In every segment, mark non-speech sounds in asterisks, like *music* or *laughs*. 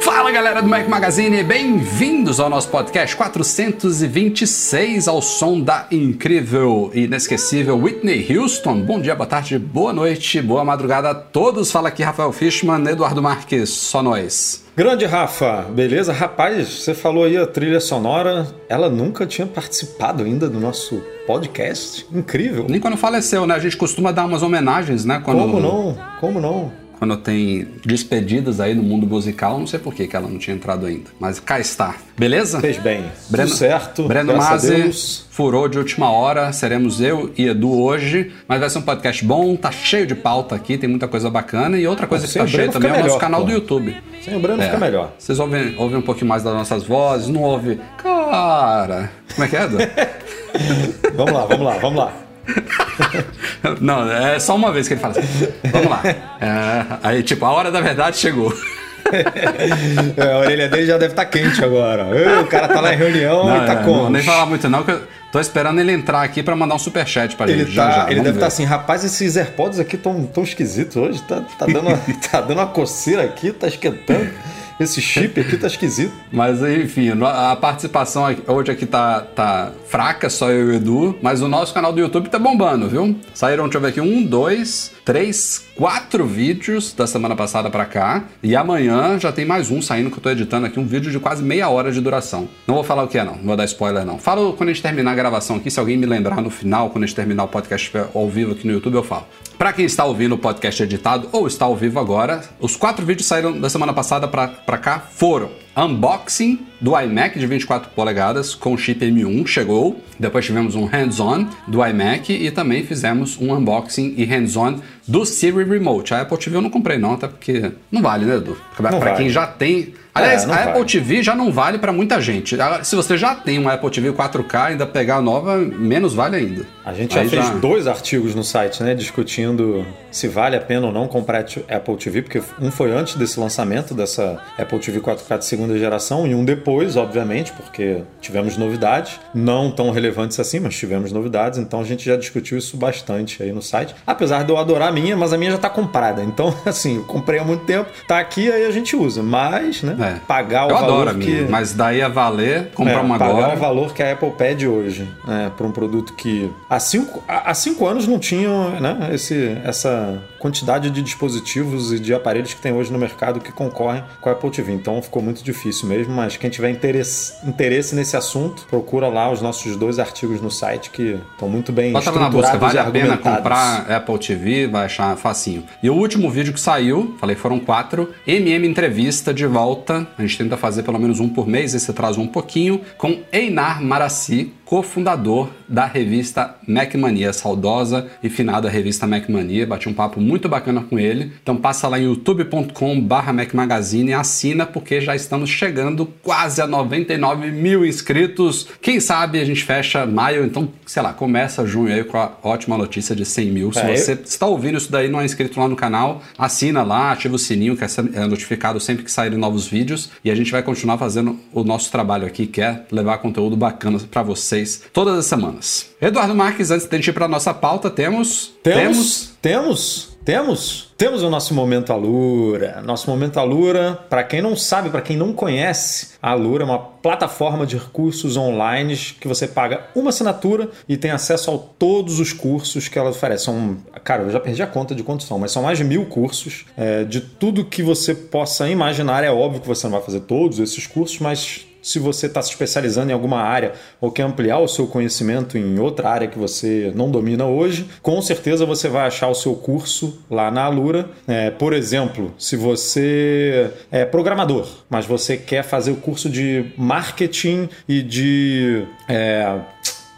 Fala galera do Mac Magazine, bem-vindos ao nosso podcast 426 ao som da incrível e inesquecível Whitney Houston. Bom dia, boa tarde, boa noite, boa madrugada a todos. Fala aqui Rafael Fishman, Eduardo Marques, só nós. Grande Rafa, beleza? Rapaz, você falou aí a trilha sonora, ela nunca tinha participado ainda do nosso podcast. Incrível. Nem quando faleceu, né? A gente costuma dar umas homenagens, né? Quando... Como não? Como não? Quando tem despedidas aí no mundo musical, não sei por que, que ela não tinha entrado ainda. Mas cá está. Beleza? Fez bem. Breno, Tudo certo. Breno Mazzi furou de última hora. Seremos eu e Edu hoje. Mas vai ser um podcast bom, tá cheio de pauta aqui, tem muita coisa bacana. E outra coisa que Sem tá o cheia também é fica o nosso melhor, canal pô. do YouTube. Sem o Breno É. fica melhor. Vocês ouvem, ouvem um pouquinho mais das nossas vozes, não ouve. Cara! Como é que é, Edu? *laughs* *laughs* Vamos lá, vamos lá, vamos lá. *laughs* não, é só uma vez que ele fala assim. Vamos lá. É, aí, tipo, a hora da verdade chegou. *laughs* É, a orelha dele já deve estar quente agora. Ê, O cara tá lá em reunião Não, e tá é, como? não, nem falar muito não, que eu tô esperando ele entrar aqui pra mandar um superchat pra Ele, gente. já, tá, já, ele vamos deve estar assim, rapaz, esses AirPods aqui tão, tão esquisitos hoje. Tá, tá, dando uma, *laughs* tá dando uma coceira aqui, tá esquentando. Esse chip aqui tá esquisito. *laughs* Mas enfim, a participação hoje aqui tá, tá fraca, só eu e o Edu, mas o nosso canal do YouTube tá bombando, viu? Saíram, deixa eu ver aqui, um, dois, três, quatro vídeos da semana passada pra cá. E amanhã já tem mais um saindo que eu tô editando aqui, um vídeo de quase meia hora de duração. Não vou falar o que é, não, não vou dar spoiler, não. Falo quando a gente terminar gravação aqui, se alguém me lembrar no final, quando a gente terminar o podcast ao vivo aqui no YouTube, eu falo. Pra quem está ouvindo o podcast editado ou está ao vivo agora, os quatro vídeos saíram da semana passada pra cá foram unboxing do iMac de 24 polegadas com chip M1, chegou. Depois tivemos um hands-on do iMac e também fizemos um unboxing e hands-on do Siri Remote. A Apple TV eu não comprei não, até porque não vale, né, Edu? Vale. quem já tem... Aliás, É, a Apple vale. TV já não vale pra muita gente. Agora, Se você já tem uma Apple TV 4K, ainda pegar a nova, menos vale ainda. A gente já Aí fez dois artigos no site, né? Discutindo se vale a pena ou não comprar Apple TV, porque um foi antes desse lançamento dessa Apple TV 4K de segunda geração e um depois, obviamente, porque tivemos novidades, não tão relevantes assim, mas tivemos novidades, então a gente já discutiu isso bastante aí no site. Apesar de eu adorar a minha, mas a minha já tá comprada. Então, *laughs* assim, eu comprei há muito tempo, tá aqui, aí a gente usa. Mas, né? É. Pagar o Eu valor adoro a que... minha, mas daí a valer, comprar É, uma pagar agora. o valor que a Apple pede hoje, né, para um produto que há cinco, há cinco anos não tinha né, esse, essa quantidade de dispositivos e de aparelhos que tem hoje no mercado que concorrem com a Apple TV. Então ficou muito difícil mesmo, mas quem tiver interesse, interesse nesse assunto, procura lá os nossos dois artigos no site que estão muito bem Bota lá na busca, estruturados vale a pena comprar Apple TV, vai achar facinho. E o último vídeo que saiu, falei foram quatro, MM Entrevista de volta. A gente tenta fazer pelo menos um por mês, esse atrasou um pouquinho, com Einar Marassi, cofundador da revista Mac Mania, saudosa e finada revista Mac Mania. Bati um papo muito bacana com ele. Então passa lá em youtube.com barra Mac Magazine e assina, porque já estamos chegando quase a 99 mil inscritos. Quem sabe a gente fecha maio, então, sei lá, começa junho aí com a ótima notícia de 100 mil. Se É, você está ouvindo isso daí e não é inscrito lá no canal, assina lá, ativa o sininho, que é é notificado sempre que saírem novos vídeos. E a gente vai continuar fazendo o nosso trabalho aqui, que é levar conteúdo bacana para vocês todas as semanas. Eduardo Marques, antes de a gente ir para nossa pauta, temos. Temos. Temos. Temos. Temos o nosso Momento Alura. Nosso Momento Alura, para quem não sabe, para quem não conhece, a Alura é uma plataforma de recursos online que você paga uma assinatura e tem acesso a todos os cursos que ela oferece. São, cara, eu já perdi a conta de quantos são, mas são mais de mil cursos é, de tudo que você possa imaginar. É óbvio que você não vai fazer todos esses cursos, mas se você está se especializando em alguma área ou quer ampliar o seu conhecimento em outra área que você não domina hoje, com certeza você vai achar o seu curso lá na Alura. É, por exemplo, se você é programador, mas você quer fazer o curso de marketing e de é,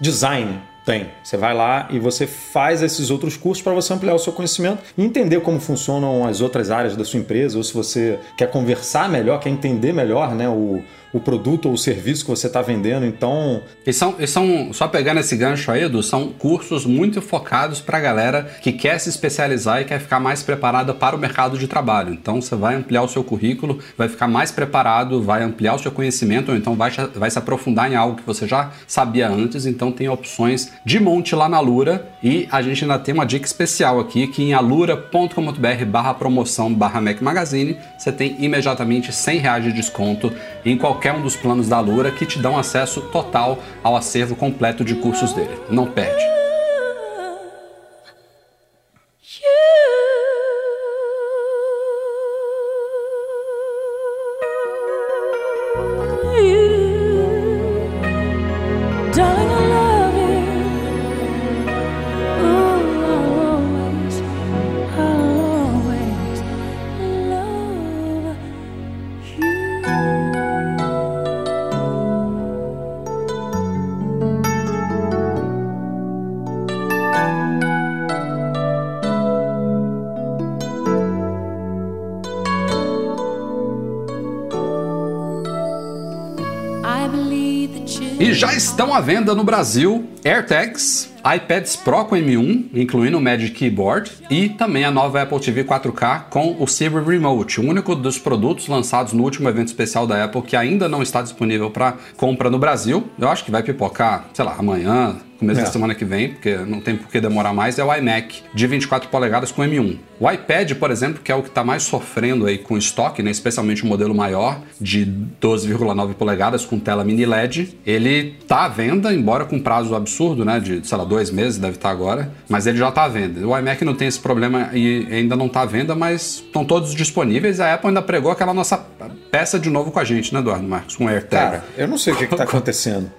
design tem. Você vai lá e você faz esses outros cursos para você ampliar o seu conhecimento e entender como funcionam as outras áreas da sua empresa, ou se você quer conversar melhor, quer entender melhor né, o, o produto ou o serviço que você está vendendo. Então. E são, e são, só pegando esse gancho aí, Edu, são cursos muito focados para a galera que quer se especializar e quer ficar mais preparada para o mercado de trabalho. Então você vai ampliar o seu currículo, vai ficar mais preparado, vai ampliar o seu conhecimento, ou então vai, vai se aprofundar em algo que você já sabia antes. Então tem opções de monte lá na Alura e a gente ainda tem uma dica especial aqui que em alura.com.br barra promoção barra Mac Magazine você tem imediatamente 100 reais de desconto em qualquer um dos planos da Alura que te dão acesso total ao acervo completo de cursos dele. Não perde. Venda no Brasil AirTags, iPads Pro com M1, incluindo o Magic Keyboard, e também a nova Apple TV 4K com o Silver Remote, o único dos produtos lançados no último evento especial da Apple que ainda não está disponível para compra no Brasil. Eu acho que vai pipocar, sei lá, amanhã, começo É. da semana que vem, porque não tem por que demorar mais, é o iMac de 24 polegadas com M1. O iPad, por exemplo, que é o que está mais sofrendo aí com estoque, né, especialmente o modelo maior de 12,9 polegadas com tela mini LED, ele está à venda, embora com prazo absurdo, né, de, sei lá, dois meses deve estar agora, mas ele já está à venda. O iMac não tem esse problema e ainda não está à venda, mas estão todos disponíveis. A Apple ainda pregou aquela nossa peça de novo com a gente, né, Eduardo Marcos, com o AirTag. Cara, eu não sei o que está *laughs* acontecendo.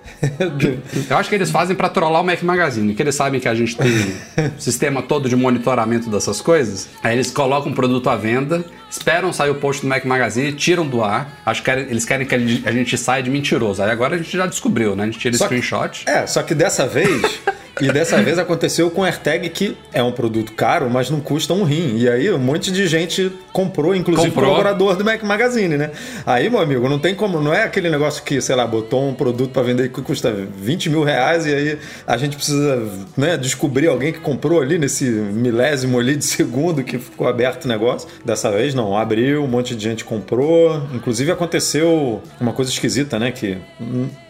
Eu acho que eles fazem pra trollar o Mac Magazine, que eles sabem que a gente tem um *laughs* sistema todo de monitoramento dessas coisas. Aí eles colocam o produto à venda, esperam sair o post do Mac Magazine, tiram do ar. Acho que eles querem que a gente saia de mentiroso. Aí agora a gente já descobriu, né? A gente tira Só que- screenshot. É, só que dessa vez. *laughs* E dessa vez aconteceu com o AirTag, que é um produto caro, mas não custa um rim. E aí um monte de gente comprou, inclusive Comprou. colaborador do Mac Magazine, né? Aí, meu amigo, não tem como, não é aquele negócio que, sei lá, botou um produto para vender que custa 20 mil reais e aí a gente precisa né, descobrir alguém que comprou ali nesse milésimo ali de segundo que ficou aberto o negócio. Dessa vez não, abriu, um monte de gente comprou. Inclusive aconteceu uma coisa esquisita, né? Que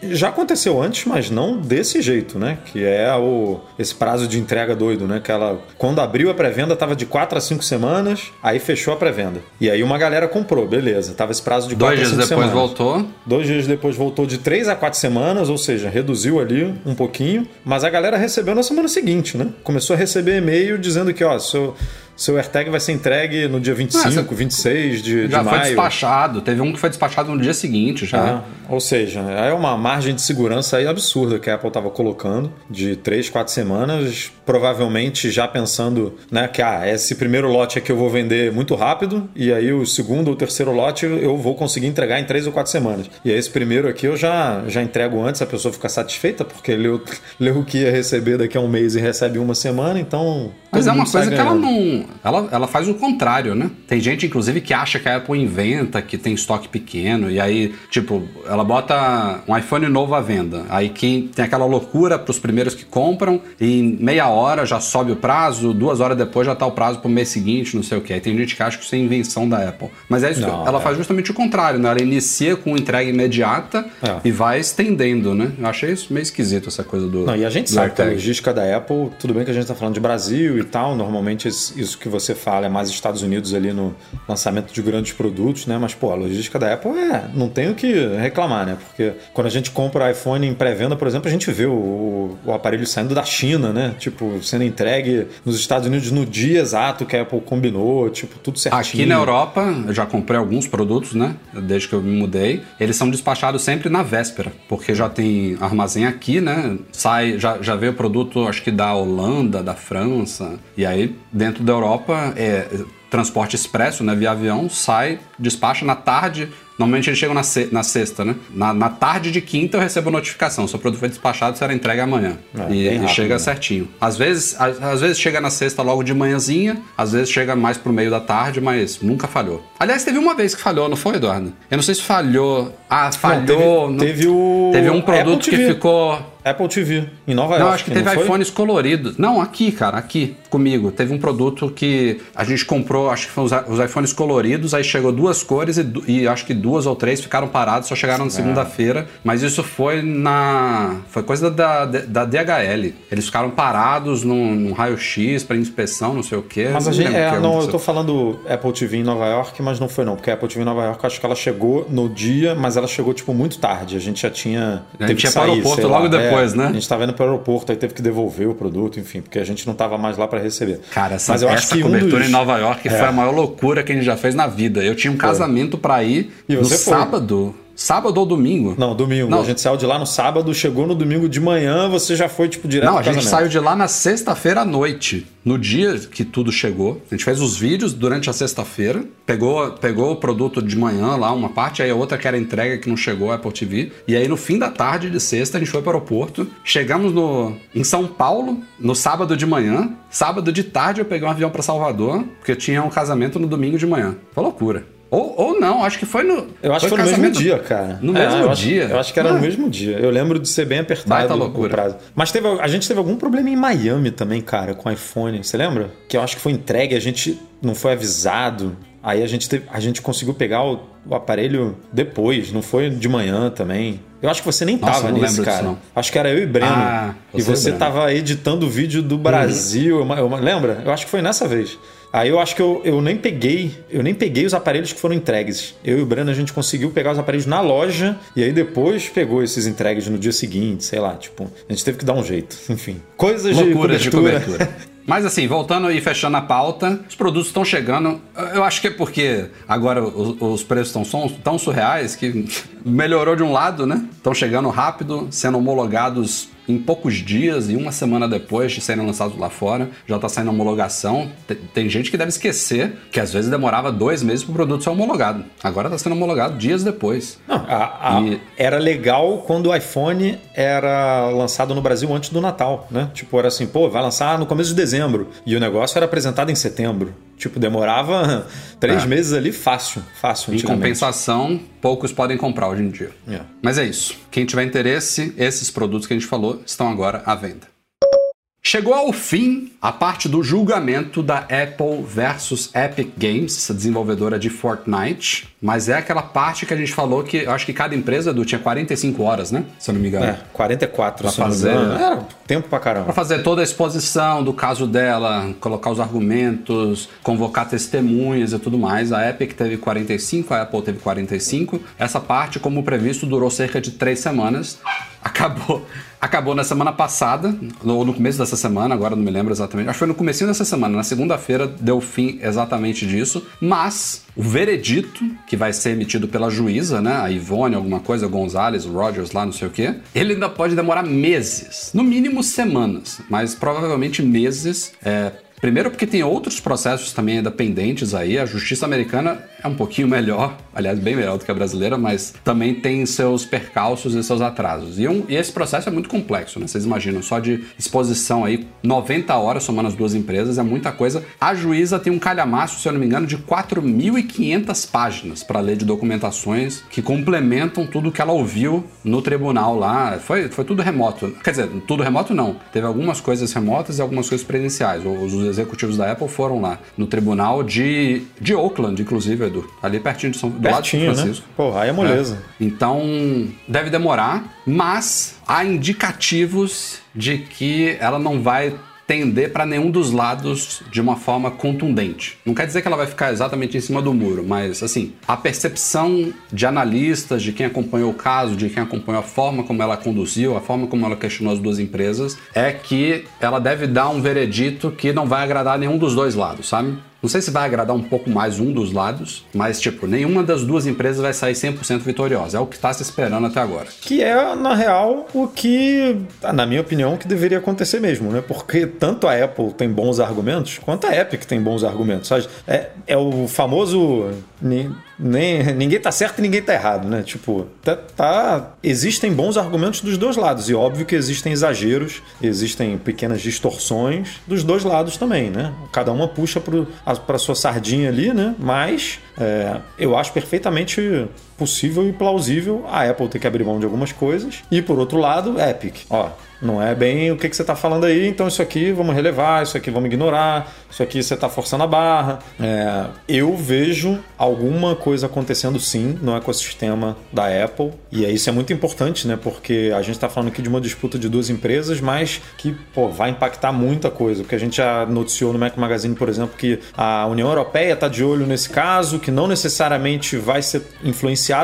já aconteceu antes, mas não desse jeito, né? Que é o, esse prazo de entrega doido, né? Que ela, quando abriu a pré-venda, tava de 4 a 5 semanas, aí fechou a pré-venda. E aí uma galera comprou, beleza. Tava esse prazo de 4 Dois a dias 5 depois semanas. voltou. Dois dias depois voltou de 3 a 4 semanas, ou seja, reduziu ali um pouquinho. Mas a galera recebeu na semana seguinte, né? Começou a receber e-mail dizendo que, ó, seu, seu AirTag vai ser entregue no dia 25, Ah, 26 de, Já de foi maio. despachado. Teve um que foi despachado no dia seguinte já. Ah, ou seja, é uma margem de segurança aí absurda que a Apple estava colocando de 3, 4 semanas, provavelmente já pensando né, que ah, esse primeiro lote aqui eu vou vender muito rápido e aí o segundo ou terceiro lote eu vou conseguir entregar em 3 ou 4 semanas. E aí esse primeiro aqui eu já, já entrego antes, a pessoa fica satisfeita porque leu, *laughs* leu o que ia receber daqui a um mês e recebe uma semana, então... Mas é uma coisa que ela não. Não. Ela, ela faz o contrário, né? Tem gente, inclusive, que acha que a Apple inventa, que tem estoque pequeno, e aí, tipo, ela bota um iPhone novo à venda. Aí quem tem aquela loucura pros primeiros que compram, e em meia hora já sobe o prazo, duas horas depois já tá o prazo pro mês seguinte, não sei o que. Aí tem gente que acha que isso é invenção da Apple. Mas é isso Não, que ela é. faz justamente o contrário, né? Ela inicia com entrega imediata É. e vai estendendo, né? Eu achei isso meio esquisito, essa coisa do. Não, e a gente sabe que a logística da Apple, tudo bem que a gente está falando de Brasil e tal, normalmente es- isso que você fala é mais Estados Unidos ali no lançamento de grandes produtos, né? Mas, pô, a logística da Apple é. Não tem o que reclamar, né? Porque quando a gente compra iPhone em pré-venda, por exemplo, a gente vê o, o aparelho saindo da China, né? Tipo, sendo entregue nos Estados Unidos no dia exato que a Apple combinou, tipo, tudo certinho. Aqui na Europa, eu já comprei alguns produtos, né? Desde que eu me mudei. Eles são despachados sempre na véspera, porque já tem armazém aqui, né? Sai, já, já veio produto, acho que da Holanda, da França. E aí, dentro da Europa, é transporte expresso, né? Via avião, sai, despacha na tarde. Normalmente eles chegam na, se- na sexta, né? Na, na tarde de quinta eu recebo notificação. Seu produto foi despachado, será entregue amanhã. É, e, bem e rápido, chega né? certinho. Às vezes, às, às vezes chega na sexta logo de manhãzinha, às vezes chega mais pro meio da tarde, mas nunca falhou. Aliás, teve uma vez que falhou, não foi, Eduardo? Eu não sei se falhou. Ah, Não, falhou. teve, não- teve o. Teve um produto que ficou. Apple TV, em Nova Não, York. acho que teve não foi? iPhones coloridos. Não, aqui, cara, aqui, comigo. Teve um produto que a gente comprou, acho que foram os, iPhones coloridos, aí chegou duas cores e, e acho que duas ou três ficaram parados, só chegaram na É. segunda-feira. Mas isso foi na. Foi coisa da, da DHL. Eles ficaram parados num, num raio-x para inspeção, não sei o quê. Mas a Não gente. É, que não, eu tô falando Apple TV em Nova York, mas não foi não, porque a Apple TV em Nova York, acho que ela chegou no dia, mas ela chegou, tipo, muito tarde. A gente já tinha. A gente que ia pro sair, aeroporto logo lá, depois, é, né? A gente tava indo pro aeroporto, aí teve que devolver o produto, enfim, porque a gente não tava mais lá pra receber. Cara, essa, mas eu acho essa que um cobertura dos- em Nova York É. foi a maior loucura que a gente já fez na vida. Eu tinha um casamento pra ir E no foi? sábado. Sábado ou domingo? Não, domingo. Não. A gente saiu de lá no sábado, chegou no domingo de manhã, você já foi, tipo, direto Não, a gente saiu de lá na sexta-feira à noite. No dia que tudo chegou, a gente fez os vídeos durante a sexta-feira, pegou, pegou o produto de manhã lá, uma parte, aí a outra que era entrega que não chegou, a Apple TV. E aí no fim da tarde de sexta, a gente foi para o aeroporto. Chegamos no, em São Paulo no sábado de manhã. Sábado de tarde eu peguei um avião para Salvador, porque tinha um casamento no domingo de manhã. Foi loucura. Ou, ou não, acho que foi no. Eu acho que foi no mesmo dia, cara. No É, mesmo eu acho- dia. eu acho que era Ah. no mesmo dia. Eu lembro de ser bem apertado Baita o loucura. prazo. Mas teve, a gente teve algum problema em Miami também, cara, com iPhone. Você lembra? Que eu acho que foi entregue, a gente não foi avisado. Aí a gente, teve- a gente conseguiu pegar o, o aparelho depois, não foi de manhã também. Eu acho que você nem Nossa, tava nesse, disso, cara. não. Acho que era eu e Breno. Ah, e você e você Breno. tava editando o vídeo do Brasil. eu- eu- lembra? Eu acho que foi nessa vez. Aí eu acho que eu, eu nem peguei, eu nem peguei os aparelhos que foram entregues. Eu e o Breno a gente conseguiu pegar os aparelhos na loja e aí depois pegou esses entregues no dia seguinte, sei lá, tipo, a gente teve que dar um jeito, *laughs* enfim. Coisas Loucuras de de cobertura. *laughs* Mas assim, voltando e fechando a pauta, os produtos estão chegando. Eu acho que é porque agora os, os preços estão tão surreais que *laughs* melhorou de um lado, né? Estão chegando rápido, sendo homologados em poucos dias e uma semana depois de serem lançados lá fora, já está saindo homologação. Tem, tem gente que deve esquecer que às vezes demorava dois meses para o produto ser homologado. Agora está sendo homologado dias depois. Não, a- a- E- Era legal quando o iPhone era lançado no Brasil antes do Natal, né? Tipo, era assim, pô, vai lançar no começo de dezembro. E o negócio era apresentado em setembro. Tipo, demorava *laughs* três É. meses ali fácil, fácil. Em compensação, poucos podem comprar hoje em dia. É. Mas é isso. Quem tiver interesse, esses produtos que a gente falou estão agora à venda. Chegou ao fim a parte do julgamento da Apple versus Epic Games, essa desenvolvedora de Fortnite. Mas é aquela parte que a gente falou que eu acho que cada empresa do tinha 45 horas, né? Se eu não me engano. É, 44 Pra se eu não me fazer- engano. Era tempo pra caramba. Pra fazer toda a exposição do caso dela, colocar os argumentos, convocar testemunhas e tudo mais. A Epic teve 45, a Apple teve 45. Essa parte, como previsto, durou cerca de três semanas. Acabou, acabou na semana passada, ou no começo dessa semana, agora não me lembro exatamente. Acho que foi no comecinho dessa semana. Na segunda-feira deu fim exatamente disso. Mas o veredito, que vai ser emitido pela juíza, né? A Ivone, alguma coisa, Gonzalez, Rogers lá, não sei o quê. Ele ainda pode demorar meses. No mínimo semanas, mas provavelmente meses. É, Primeiro porque tem outros processos também ainda pendentes aí. A justiça americana é um pouquinho melhor, aliás, bem melhor do que a brasileira, mas também tem seus percalços e seus atrasos. E, um, e esse processo é muito complexo, né? Vocês imaginam, só de exposição aí, 90 horas somando as duas empresas, é muita coisa. A juíza tem um calhamaço, se eu não me engano, de 4.500 páginas para ler de documentações que complementam tudo que ela ouviu no tribunal lá. Foi, foi tudo remoto. Quer dizer, tudo remoto não. Teve algumas coisas remotas e algumas coisas presenciais. Os, executivos da Apple foram lá no tribunal de, de Oakland, inclusive, Edu. Ali pertinho de São, do lado de São né? Francisco. Pô, aí é moleza. É. Então, deve demorar, mas há indicativos de que ela não vai tender para nenhum dos lados de uma forma contundente. Não quer dizer que ela vai ficar exatamente em cima do muro, mas assim, a percepção de analistas, de quem acompanhou o caso, de quem acompanhou a forma como ela conduziu, a forma como ela questionou as duas empresas, é que ela deve dar um veredito que não vai agradar nenhum dos dois lados, sabe? Não sei se vai agradar um pouco mais um dos lados, mas, tipo, nenhuma das duas empresas vai sair 100% vitoriosa. É o que está se esperando até agora. Que é, na real, o que, na minha opinião, que deveria acontecer mesmo, né? Porque tanto a Apple tem bons argumentos, quanto a Epic tem bons argumentos. É, é o famoso. Ni- Nem, ninguém tá certo e ninguém tá errado, né? Tipo, tá, tá- existem bons argumentos dos dois lados. E óbvio que existem exageros, existem pequenas distorções dos dois lados também, né? Cada uma puxa pro, a, pra sua sardinha ali, né? Mas é, eu acho perfeitamente possível e plausível a Apple ter que abrir mão de algumas coisas. E por outro lado, Epic. Ó, não é bem o que, que você está falando aí, então isso aqui vamos relevar, isso aqui vamos ignorar, isso aqui você está forçando a barra. É, eu vejo alguma coisa acontecendo sim no ecossistema da Apple, e isso é muito importante, né? Porque a gente está falando aqui de uma disputa de duas empresas, mas que pô, vai impactar muita coisa. Porque a gente já noticiou no Mac Magazine, por exemplo, que a União Europeia está de olho nesse caso, que não necessariamente vai ser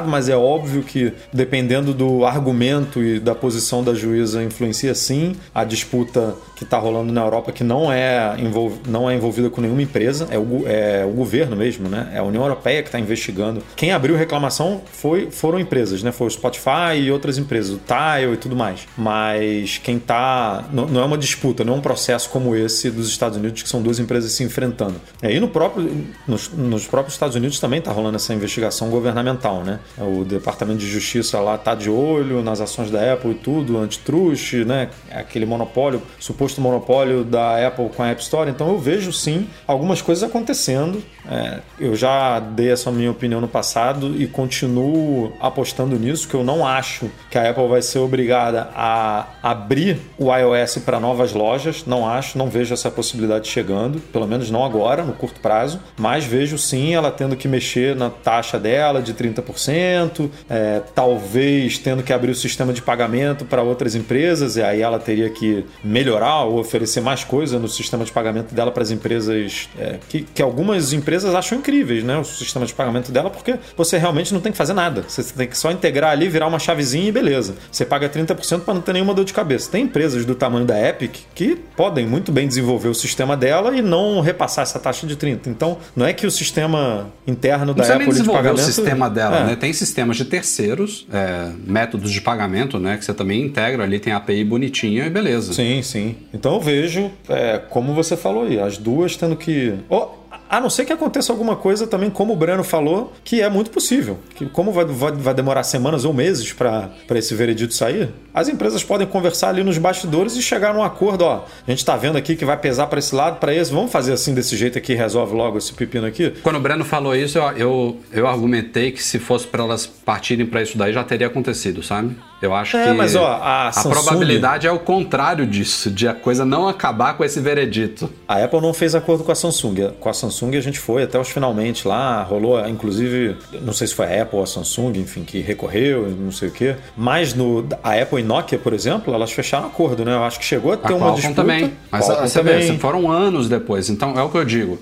mas é óbvio que dependendo do argumento e da posição da juíza influencia sim a disputa que está rolando na Europa, que não é, envol- não é envolvida com nenhuma empresa, é o, é o governo mesmo, né? É a União Europeia que está investigando. Quem abriu reclamação foi, foram empresas, né? Foi o Spotify e outras empresas, o Tile e tudo mais. Mas quem tá. Não, não é uma disputa, não é um processo como esse dos Estados Unidos, que são duas empresas se enfrentando. E aí no próprio, nos, nos próprios Estados Unidos também está rolando essa investigação governamental, né? O Departamento de Justiça lá tá de olho nas ações da Apple e tudo, antitruste, né? Aquele monopólio, suposto monopólio da Apple com a App Store. Então eu vejo sim algumas coisas acontecendo. É, eu já dei essa minha opinião no passado e continuo apostando nisso, que eu não acho que a Apple vai ser obrigada a abrir o iOS para novas lojas. Não acho, não vejo essa possibilidade chegando, pelo menos não agora, no curto prazo. Mas vejo sim ela tendo que mexer na taxa dela de 30%, é, talvez tendo que abrir o sistema de pagamento para outras empresas, e aí ela teria que melhorar ou oferecer mais coisa no sistema de pagamento dela para as empresas é, que, que algumas empresas acham incríveis, né? O sistema de pagamento dela, porque você realmente não tem que fazer nada. Você tem que só integrar ali, virar uma chavezinha e beleza. Você paga 30% para não ter nenhuma dor de cabeça. Tem empresas do tamanho da Epic que podem muito bem desenvolver o sistema dela e não repassar essa taxa de 30%. Então, não é que o sistema interno Não da nem Apple de desenvolver o pagamento... sistema dela, É. né? Tem sistemas de terceiros, é, métodos de pagamento, né? Que você também integra ali, tem API bonitinha e beleza. Sim, sim. Então eu vejo, é, como você falou aí, as duas tendo que. Ó, a não ser que aconteça alguma coisa também, como o Breno falou, que é muito possível. Que como vai, vai, vai demorar semanas ou meses para esse veredito sair, as empresas podem conversar ali nos bastidores e chegar num acordo. Ó, a gente tá vendo aqui que vai pesar para esse lado, para esse. Vamos fazer assim desse jeito aqui, resolve logo esse pepino aqui. Quando o Breno falou isso, eu, eu, eu argumentei que se fosse para elas partirem para isso daí, já teria acontecido, sabe? Eu acho É, que mas, ó, a Samsung- probabilidade é o contrário disso, de a coisa não acabar com esse veredito. A Apple não fez acordo com a Samsung. Com a Samsung a gente foi até os finalmente lá, rolou, inclusive, não sei se foi a Apple ou a Samsung, enfim, que recorreu, não sei o quê. Mas no, a Apple e Nokia, por exemplo, elas fecharam acordo, né? Eu acho que chegou a ter A uma Qualcomm disputa. também. Mas Qualcomm você vê, também. se foram anos depois. Então é o que eu digo.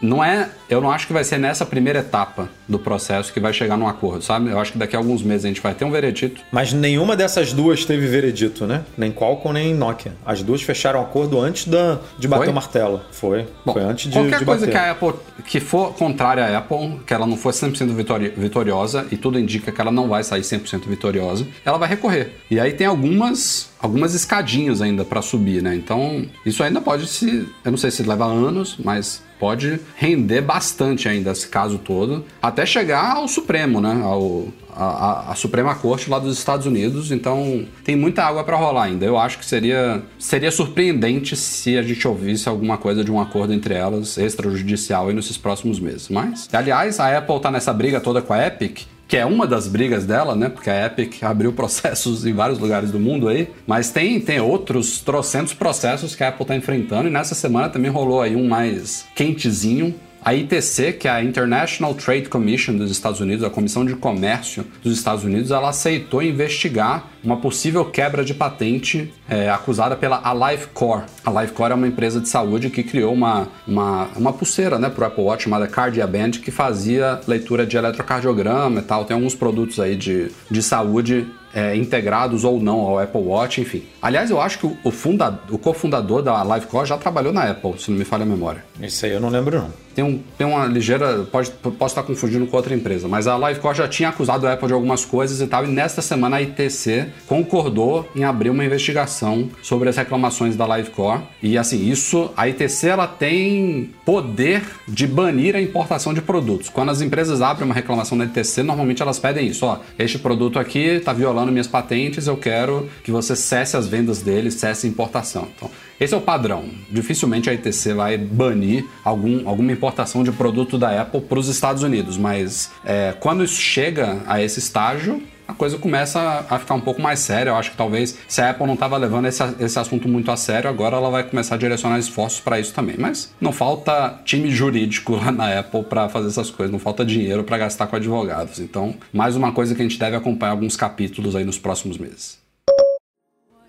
Não é, eu não acho que vai ser nessa primeira etapa do processo que vai chegar num acordo, sabe? Eu acho que daqui a alguns meses a gente vai ter um veredito. Mas nenhuma dessas duas teve veredito, né? Nem Qualcomm, nem Nokia. As duas fecharam acordo antes da, de bater Foi? o martelo. Foi. Bom, foi antes de, qualquer de coisa bater. que a Apple que for contrária à Apple, que ela não for 100% vitori- vitoriosa e tudo indica que ela não vai sair 100% vitoriosa, ela vai recorrer. E aí tem algumas algumas escadinhas ainda para subir, né? Então, isso ainda pode se, eu não sei se leva anos, mas pode render bastante ainda esse caso todo, até chegar ao Supremo, né? Ao, a, a, Suprema Corte lá dos Estados Unidos. Então tem muita água para rolar ainda. Eu acho que seria, seria surpreendente se a gente ouvisse alguma coisa de um acordo entre elas extrajudicial aí nesses próximos meses. Mas, aliás, a Apple tá nessa briga toda com a Epic que é uma das brigas dela, né? Porque a Epic abriu *laughs* processos em vários lugares do mundo aí, mas tem, tem outros trocentos processos que a Apple está enfrentando. E nessa semana também rolou aí um mais quentezinho a ITC, que é a International Trade Commission dos Estados Unidos, a Comissão de Comércio dos Estados Unidos, ela aceitou investigar uma possível quebra de patente é, acusada pela AliveCore. A AliveCore é uma empresa de saúde que criou uma, uma, uma pulseira né, para o Apple Watch chamada Cardiaband, que fazia leitura de eletrocardiograma e tal. Tem alguns produtos aí de, de saúde é, integrados ou não ao Apple Watch, enfim. Aliás, eu acho que o, funda, o cofundador da LiveCore já trabalhou na Apple, se não me falha a memória. Isso aí eu não lembro, não. Tem, um, tem uma ligeira. Pode, posso estar confundindo com outra empresa, mas a LiveCore já tinha acusado a Apple de algumas coisas e tal, e nesta semana a ITC concordou em abrir uma investigação sobre as reclamações da LiveCore. E assim, isso, a ITC ela tem poder de banir a importação de produtos. Quando as empresas abrem uma reclamação da ITC, normalmente elas pedem isso: ó, este produto aqui está violando minhas patentes, eu quero que você cesse as vendas dele, cesse a importação. Então, esse é o padrão. Dificilmente a ITC vai banir algum, alguma importação de produto da Apple para os Estados Unidos, mas é, quando isso chega a esse estágio, a coisa começa a ficar um pouco mais séria. Eu acho que talvez, se a Apple não estava levando esse, esse assunto muito a sério, agora ela vai começar a direcionar esforços para isso também. Mas não falta time jurídico lá na Apple para fazer essas coisas, não falta dinheiro para gastar com advogados. Então, mais uma coisa que a gente deve acompanhar alguns capítulos aí nos próximos meses.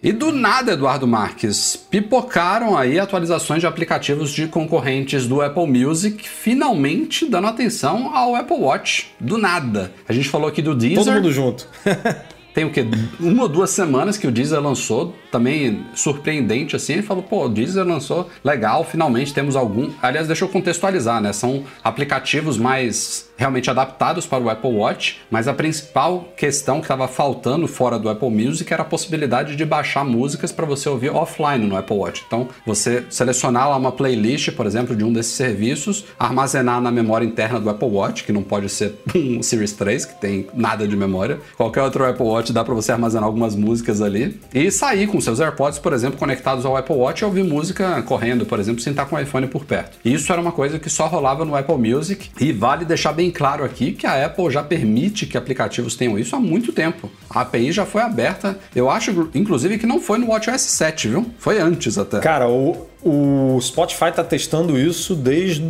E do nada, Eduardo Marques, pipocaram aí atualizações de aplicativos de concorrentes do Apple Music, finalmente dando atenção ao Apple Watch. Do nada. A gente falou aqui do Deezer. Todo mundo junto. tem o quê? Uma ou duas semanas que o Deezer lançou, também surpreendente assim. Ele falou, pô, o Deezer lançou, legal, finalmente temos algum. Aliás, deixa eu contextualizar, né? São aplicativos mais realmente adaptados para o Apple Watch, mas a principal questão que estava faltando fora do Apple Music era a possibilidade de baixar músicas para você ouvir offline no Apple Watch. Então, você selecionar lá uma playlist, por exemplo, de um desses serviços, armazenar na memória interna do Apple Watch, que não pode ser *laughs* um Series 3, que tem nada de memória. Qualquer outro Apple Watch dá para você armazenar algumas músicas ali e sair com seus AirPods, por exemplo, conectados ao Apple Watch e ouvir música correndo, por exemplo, sem estar com o iPhone por perto. E isso era uma coisa que só rolava no Apple Music e vale deixar bem claro aqui que a Apple já permite que aplicativos tenham isso há muito tempo. A API já foi aberta, eu acho, inclusive, que não foi no WatchOS 7, viu? Foi antes até. Cara, o, o Spotify tá testando isso desde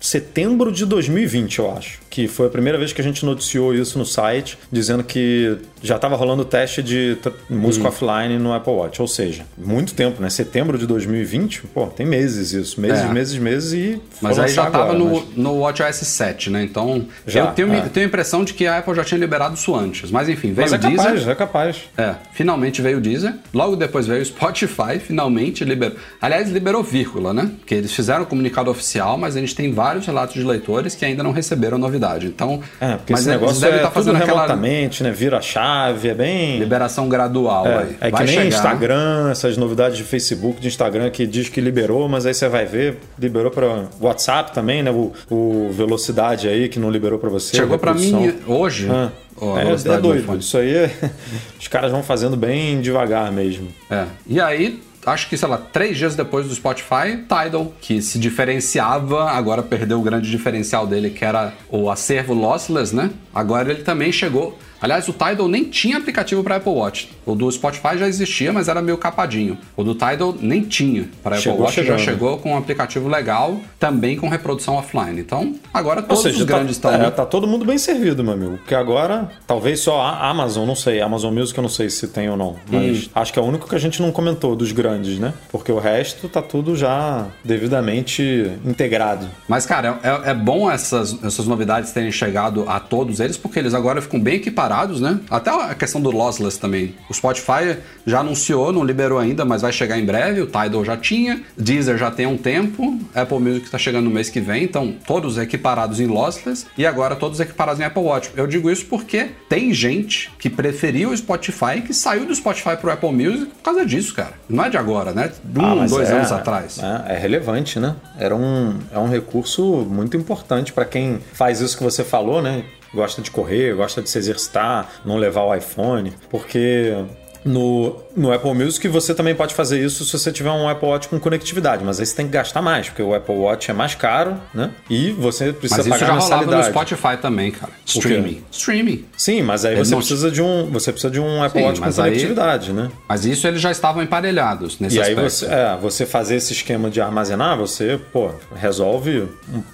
setembro de 2020, eu acho que foi a primeira vez que a gente noticiou isso no site, dizendo que já estava rolando o teste de música hum. offline no Apple Watch. Ou seja, muito tempo, né? Setembro de 2020, pô, tem meses isso. Meses, é. meses, meses e. Mas aí já estava no, mas... no WatchOS 7, né? Então, já, eu tenho, é. tenho a impressão de que a Apple já tinha liberado isso antes. Mas enfim, veio mas é o Deezer. Capaz, é capaz. É, finalmente veio o Deezer. Logo depois veio o Spotify, *laughs* finalmente liberou. Aliás, liberou vírgula, né? Porque eles fizeram o comunicado oficial, mas a gente tem vários relatos de leitores que ainda não receberam novidade Então, é, porque mas esse negócio deve é estar tá fazendo tudo remotamente, né? Vira chave, é bem liberação gradual é, aí. É vai que nem chegar. Instagram, essas novidades de Facebook, de Instagram que diz que liberou, mas aí você vai ver, liberou para WhatsApp também, né? O, o velocidade aí que não liberou para você. Chegou para mim hoje. Ah. Oh, é, é doido. Isso aí, é... *laughs* os caras vão fazendo bem devagar mesmo. É. E aí acho que, sei lá, três dias depois do Spotify, Tidal, que se diferenciava, agora perdeu o grande diferencial dele, que era o acervo lossless, né? Agora ele também chegou Aliás, o Tidal nem tinha aplicativo para Apple Watch. O do Spotify já existia, mas era meio capadinho. O do Tidal nem tinha para Apple Watch, chegando. já chegou com um aplicativo legal, também com reprodução offline. Então, agora todos seja, os tá, grandes estão. É, tá todo mundo bem servido, meu amigo. Porque agora, talvez só a Amazon, não sei, Amazon Music eu não sei se tem ou não. Mas hum. acho que é o único que a gente não comentou dos grandes, né? Porque o resto tá tudo já devidamente integrado. Mas, cara, é, é bom essas, essas novidades terem chegado a todos eles, porque eles agora ficam bem equiparados né? Até a questão do lossless também. O Spotify já anunciou, não liberou ainda, mas vai chegar em breve. O Tidal já tinha, Deezer já tem um tempo, Apple Music está chegando no mês que vem, então todos equiparados em lossless e agora todos equiparados em Apple Watch. Eu digo isso porque tem gente que preferiu o Spotify que saiu do Spotify pro Apple Music por causa disso, cara. Não é de agora, né? De um, Ah, dois é- anos atrás. É, é relevante, né? Era um, é um recurso muito importante para quem faz isso que você falou, né? Gosta de correr, gosta de se exercitar, não levar o iPhone, porque no, no Apple Music você também pode fazer isso se você tiver um Apple Watch com conectividade, mas aí você tem que gastar mais, porque o Apple Watch é mais caro, né? E você precisa Mas isso pagar já rolava no mensalidade. Spotify também, cara. Streaming. Streaming. Sim, mas aí Ele você não- precisa de um, você precisa de um Apple Sim, Watch com mas aí- conectividade, né? Mas isso eles já estavam emparelhados nesse E aí aspecto. você, é, você fazer esse esquema de armazenar, você, pô, resolve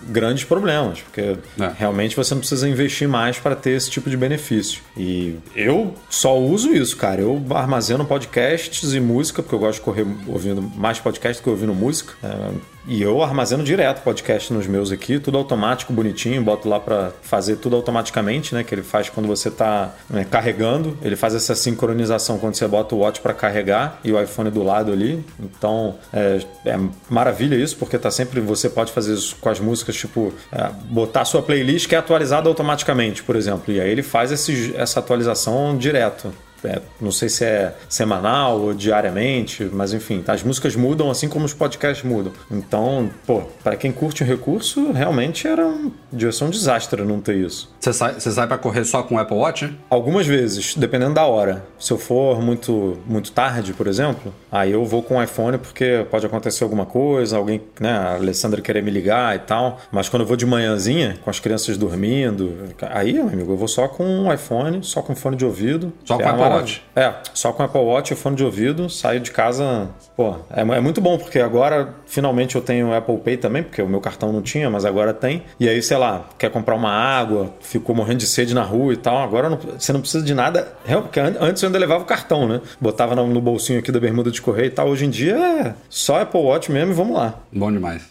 grandes problemas, porque É. realmente você não precisa investir mais para ter esse tipo de benefício. E eu só uso isso, cara. Eu armazeno podcasts e música, porque eu gosto de correr ouvindo mais podcast do que ouvindo música. É, e eu armazeno direto podcast nos meus aqui, tudo automático, bonitinho, boto lá para fazer tudo automaticamente, né? Que ele faz quando você tá né, carregando, ele faz essa sincronização quando você bota o watch para carregar e o iPhone do lado ali. Então é, é maravilha isso, porque tá sempre você pode fazer isso com as músicas, tipo é, botar a sua playlist que é atualizada automaticamente, por exemplo, e aí ele faz esse, essa atualização direto. É, não sei se é semanal ou diariamente, mas enfim, as músicas mudam assim como os podcasts mudam. Então, pô, para quem curte o recurso, realmente era um, devia ser um desastre não ter isso. Você sai, você sai pra correr só com o Apple Watch? Algumas vezes, dependendo da hora. Se eu for muito, muito tarde, por exemplo, aí eu vou com o iPhone porque pode acontecer alguma coisa, alguém, né, a Alessandra querer me ligar e tal. Mas quando eu vou de manhãzinha, com as crianças dormindo, aí, meu amigo, eu vou só com o iPhone, só com fone de ouvido. Só com É o Apple maravilha. Watch. É, só com o Apple Watch e o fone de ouvido, saio de casa. Pô, é, é muito bom, porque agora finalmente eu tenho o Apple Pay também, porque o meu cartão não tinha, mas agora tem. E aí, sei lá, quer comprar uma água, ficou morrendo de sede na rua e tal. Agora não- você não precisa de nada. Porque an- antes eu ainda levava o cartão, né? Botava no, no bolsinho aqui da bermuda de correio e tal. Hoje em dia é só Apple Watch mesmo e vamos lá. Bom demais.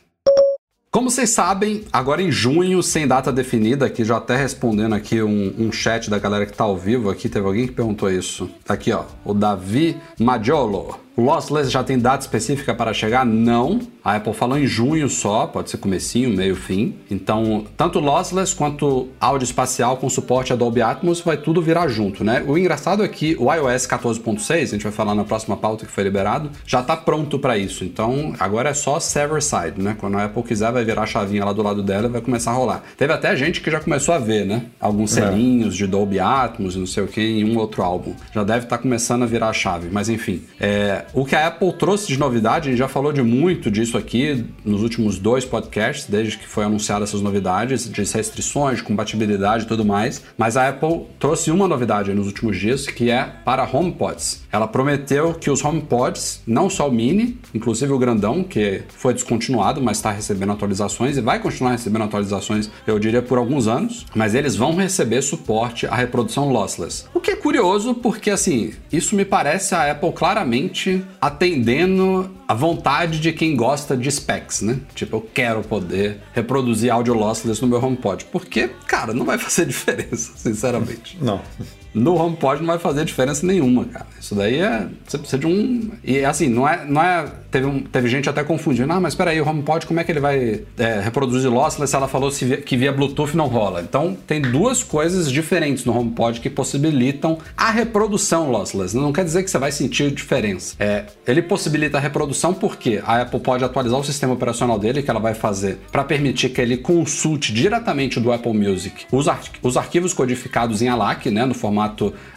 Como vocês sabem, agora em junho, sem data definida, aqui já até respondendo aqui um, um chat da galera que tá ao vivo aqui, teve alguém que perguntou isso. Tá aqui, ó, o Davi Maggiolo. Lossless já tem data específica para chegar? Não. A Apple falou em junho só, pode ser comecinho, meio, fim. Então, tanto Lossless quanto áudio espacial com suporte a Dolby Atmos vai tudo virar junto, né? O engraçado é que o iOS 14.6, a gente vai falar na próxima pauta que foi liberado, já tá pronto para isso. Então, agora é só server side, né? Quando a Apple quiser, vai virar a chavinha lá do lado dela e vai começar a rolar. Teve até gente que já começou a ver, né? Alguns selinhos de Dolby Atmos e não sei o que em um outro álbum. Já deve estar começando a virar a chave, mas enfim. É, o que a Apple trouxe de novidade, a gente já falou de muito disso aqui nos últimos dois podcasts, desde que foi anunciada essas novidades, de restrições, de compatibilidade e tudo mais. Mas a Apple trouxe uma novidade nos últimos dias, que é para HomePods. Ela prometeu que os HomePods, não só o mini, inclusive o grandão, que foi descontinuado, mas está recebendo atualizações e vai continuar recebendo atualizações, eu diria, por alguns anos, mas eles vão receber suporte à reprodução lossless. O que é curioso, porque assim, isso me parece a Apple claramente atendendo a vontade de quem gosta de specs, né? Tipo, eu quero poder reproduzir áudio lossless no meu HomePod, porque, cara, não vai *laughs* fazer diferença, sinceramente. Não. No HomePod não vai fazer diferença nenhuma, cara. Isso daí é. Você precisa de um. E assim, não é. Não é teve, um- teve gente até confundindo. Ah, mas peraí, o HomePod, como é que ele vai é, reproduzir lossless? Ela falou se via- que via Bluetooth não rola. Então, tem duas coisas diferentes no HomePod que possibilitam a reprodução lossless. Não quer dizer que você vai sentir diferença. É, ele possibilita a reprodução porque a Apple pode atualizar o sistema operacional dele, que ela vai fazer, para permitir que ele consulte diretamente do Apple Music os, ar- os arquivos codificados em ALAC, né, no formato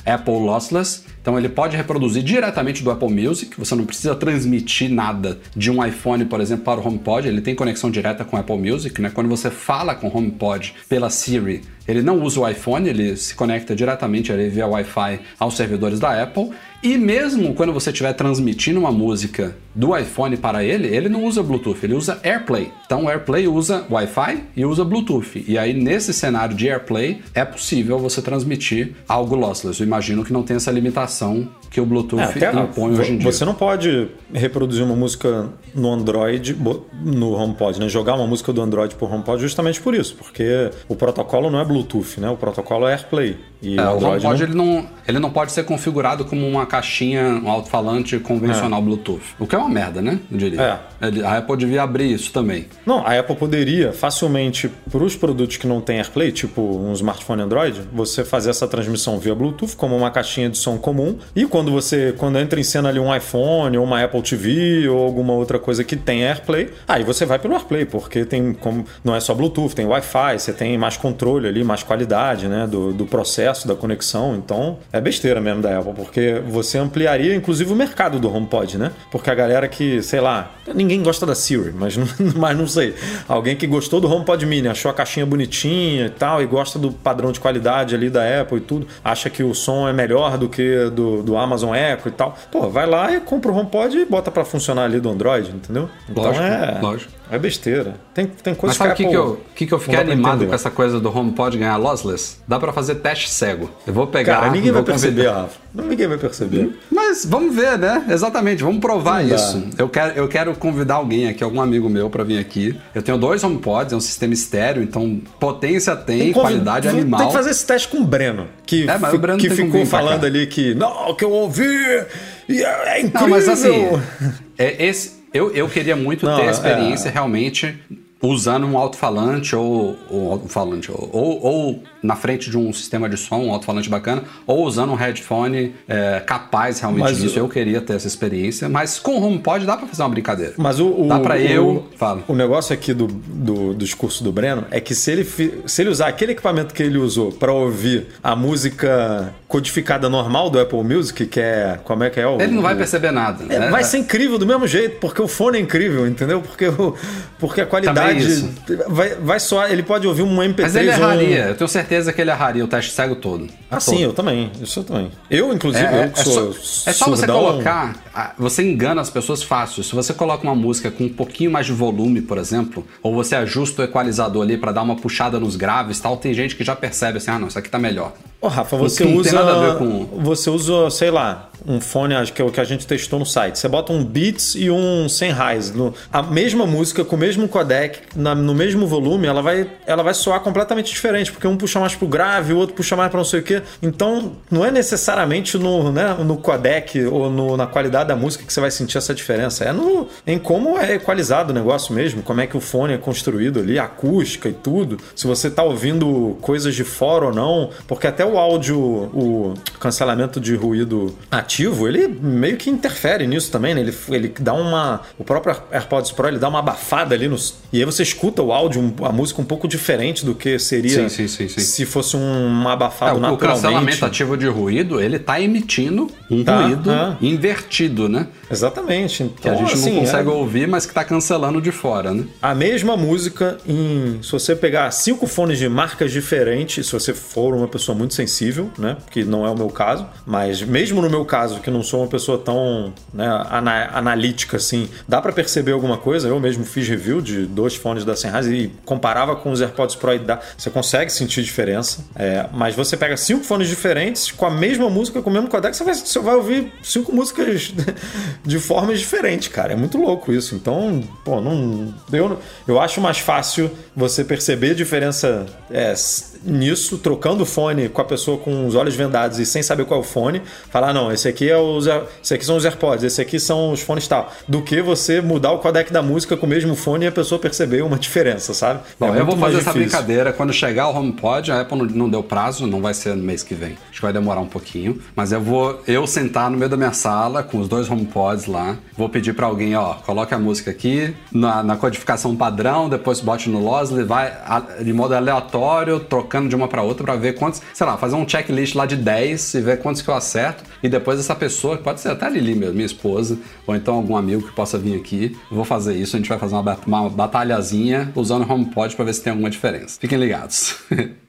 Apple Lossless. Então ele pode reproduzir diretamente do Apple Music, você não precisa transmitir nada de um iPhone, por exemplo, para o HomePod, ele tem conexão direta com o Apple Music, né? Quando você fala com o HomePod pela Siri, ele não usa o iPhone, ele se conecta diretamente ali via Wi-Fi aos servidores da Apple. E mesmo quando você estiver transmitindo uma música do iPhone para ele, ele não usa Bluetooth, ele usa AirPlay. Então o AirPlay usa Wi-Fi e usa Bluetooth. E aí nesse cenário de AirPlay é possível você transmitir algo lossless. Eu imagino que não tem essa limitação coração que o Bluetooth É, impõe hoje em dia. Você não pode reproduzir uma música no Android, no HomePod, né? Jogar uma música do Android por HomePod justamente por isso, porque o protocolo não é Bluetooth, né? O protocolo é AirPlay. E É, o o HomePod não... ele, não, ele não pode ser configurado como uma caixinha, um alto-falante convencional Bluetooth. O que é uma merda, né? Eu diria. Ele- A Apple devia abrir isso também. Não, a Apple poderia facilmente, para os produtos que não têm AirPlay, tipo um smartphone Android, você fazer essa transmissão via Bluetooth como uma caixinha de som comum. E quando você, quando entra em cena ali um iPhone ou uma Apple TV ou alguma outra coisa que tem AirPlay, aí você vai pelo AirPlay, porque tem como não é só Bluetooth, tem Wi-Fi, você tem mais controle ali, mais qualidade, né, do, do processo da conexão. Então é besteira mesmo da Apple, porque você ampliaria inclusive o mercado do HomePod, né? Porque a galera que, sei lá, ninguém gosta da Siri, mas não, *laughs* mas não sei. Alguém que gostou do HomePod Mini, achou a caixinha bonitinha e tal, e gosta do padrão de qualidade ali da Apple e tudo, acha que o som é melhor do que do, do Amazon Echo e tal. Pô, vai lá e compra o HomePod e bota pra funcionar ali do Android, entendeu? Então Lógico, é. lógico. É besteira. Tem, tem Mas coisas sabe o que que, eu, que, que eu fiquei animado com essa coisa do HomePod ganhar lossless? Dá pra fazer teste cego. Eu vou pegar. Cara, ninguém vai perceber, Rafa. Ninguém vai perceber. Mas vamos ver, né? Exatamente, vamos provar Não dá. isso. Eu quero, eu quero convidar alguém aqui, algum amigo meu, pra vir aqui. Eu tenho dois HomePods, é um sistema estéreo, então potência tem, Tem qualidade Tem animal. que fazer esse teste com o Breno. Que, É, mas o Breno que tem ficou falando ali que, não, que eu ouvi, e é, é incrível. Não, mas assim, é, esse, eu, eu queria muito Não, ter é- a experiência realmente usando um alto-falante ou, ou alto-falante ou, ou, ou na frente de um sistema de som, um alto-falante bacana, ou usando um headphone é, capaz realmente Mas disso. o- Eu queria ter essa experiência, mas com o HomePod dá pra fazer uma brincadeira. Mas o, o- Dá pra o- eu- fala. O negócio aqui do, do, do discurso do Breno é que se ele, se ele usar aquele equipamento que ele usou pra ouvir a música codificada normal do Apple Music, que é. Como é que é o. Ele não vai perceber nada. É, né? vai ser incrível do mesmo jeito, porque o fone é incrível, entendeu? Porque, o, porque a qualidade. isso. Vai, vai soar. Ele pode ouvir um MP3 Mas ele ou um- erraria. Eu tenho certeza que ele erraria o teste cego todo. Ah, sim, eu também. Isso eu também. Eu, inclusive, É, eu que é sou. só, é só você colocar. Você engana as pessoas fácil. Se você coloca uma música com um pouquinho mais de volume, por exemplo, ou você ajusta o equalizador ali pra dar uma puxada nos graves e tal, tem gente que já percebe assim: ah, não, isso aqui tá melhor. Ô, Rafa, você Não tem usa. nada a ver com- Você usa, sei lá, um fone, acho que é o que a gente testou no site. Você bota um Beats e um Sennheiser. No, a mesma música, com o mesmo codec, na- no mesmo volume, ela vai, ela vai soar completamente diferente, porque um puxa mais pro grave, o outro puxa mais pra não sei o quê. Então, não é necessariamente no, né, no codec ou no- na qualidade da música que você vai sentir essa diferença. É no, em como é equalizado o negócio mesmo, como é que o fone é construído ali, acústica e tudo. Se você tá ouvindo coisas de fora ou não, porque até o áudio, o cancelamento de ruído ele meio que interfere nisso também, né? Ele, ele dá uma. O próprio AirPods Pro ele dá uma abafada ali nos. E aí você escuta o áudio, a música um pouco diferente do que seria Sim, sim, sim, se fosse um, uma É, abafado o, o naturalmente. cancelamento ativo de ruído, ele tá emitindo um Tá, ruído ah. invertido, né? Exatamente. Então, Que a gente assim, não consegue é- ouvir, mas que tá cancelando de fora, né? A mesma música em. Se você pegar cinco fones de marcas diferentes, se você for uma pessoa muito sensível, né? Que não é o meu caso, mas mesmo no meu caso, que não sou uma pessoa tão né, ana- analítica assim, dá pra perceber alguma coisa. Eu mesmo fiz review de dois fones da Sennheiser e comparava com os AirPods Pro e dá, você consegue sentir diferença. É, mas você pega cinco fones diferentes com a mesma música, com o mesmo codec, você vai, você vai ouvir cinco músicas *laughs* de formas diferentes, cara. É muito louco isso. Então, pô, não. Eu, eu acho mais fácil você perceber diferença é, nisso, trocando o fone com a pessoa com os olhos vendados e sem saber qual é o fone. Falar, não, esse aqui é os. Esse aqui são os AirPods, esse aqui são os fones tal. Do que você mudar o codec da música com o mesmo fone e a pessoa perceber uma diferença, sabe? Bom, É eu vou fazer essa brincadeira. Quando chegar o HomePod, a Apple não, não deu prazo, não vai ser no mês que vem. Acho que vai demorar um pouquinho. Mas eu vou eu sentar no meio da minha sala com os dois HomePods lá. Vou pedir pra alguém, ó, coloque a música aqui na, na codificação padrão, depois bote no Losley, vai de modo aleatório, trocando de uma pra outra pra ver quantos, sei lá, fazer um checklist lá de 10 e ver quantos que eu acerto. E depois essa pessoa, pode ser até a Lili mesmo, minha esposa, ou então algum amigo que possa vir aqui, eu vou fazer isso. A gente vai fazer uma, uma batalhazinha usando o HomePod pra ver se tem alguma diferença. Fiquem ligados. *laughs*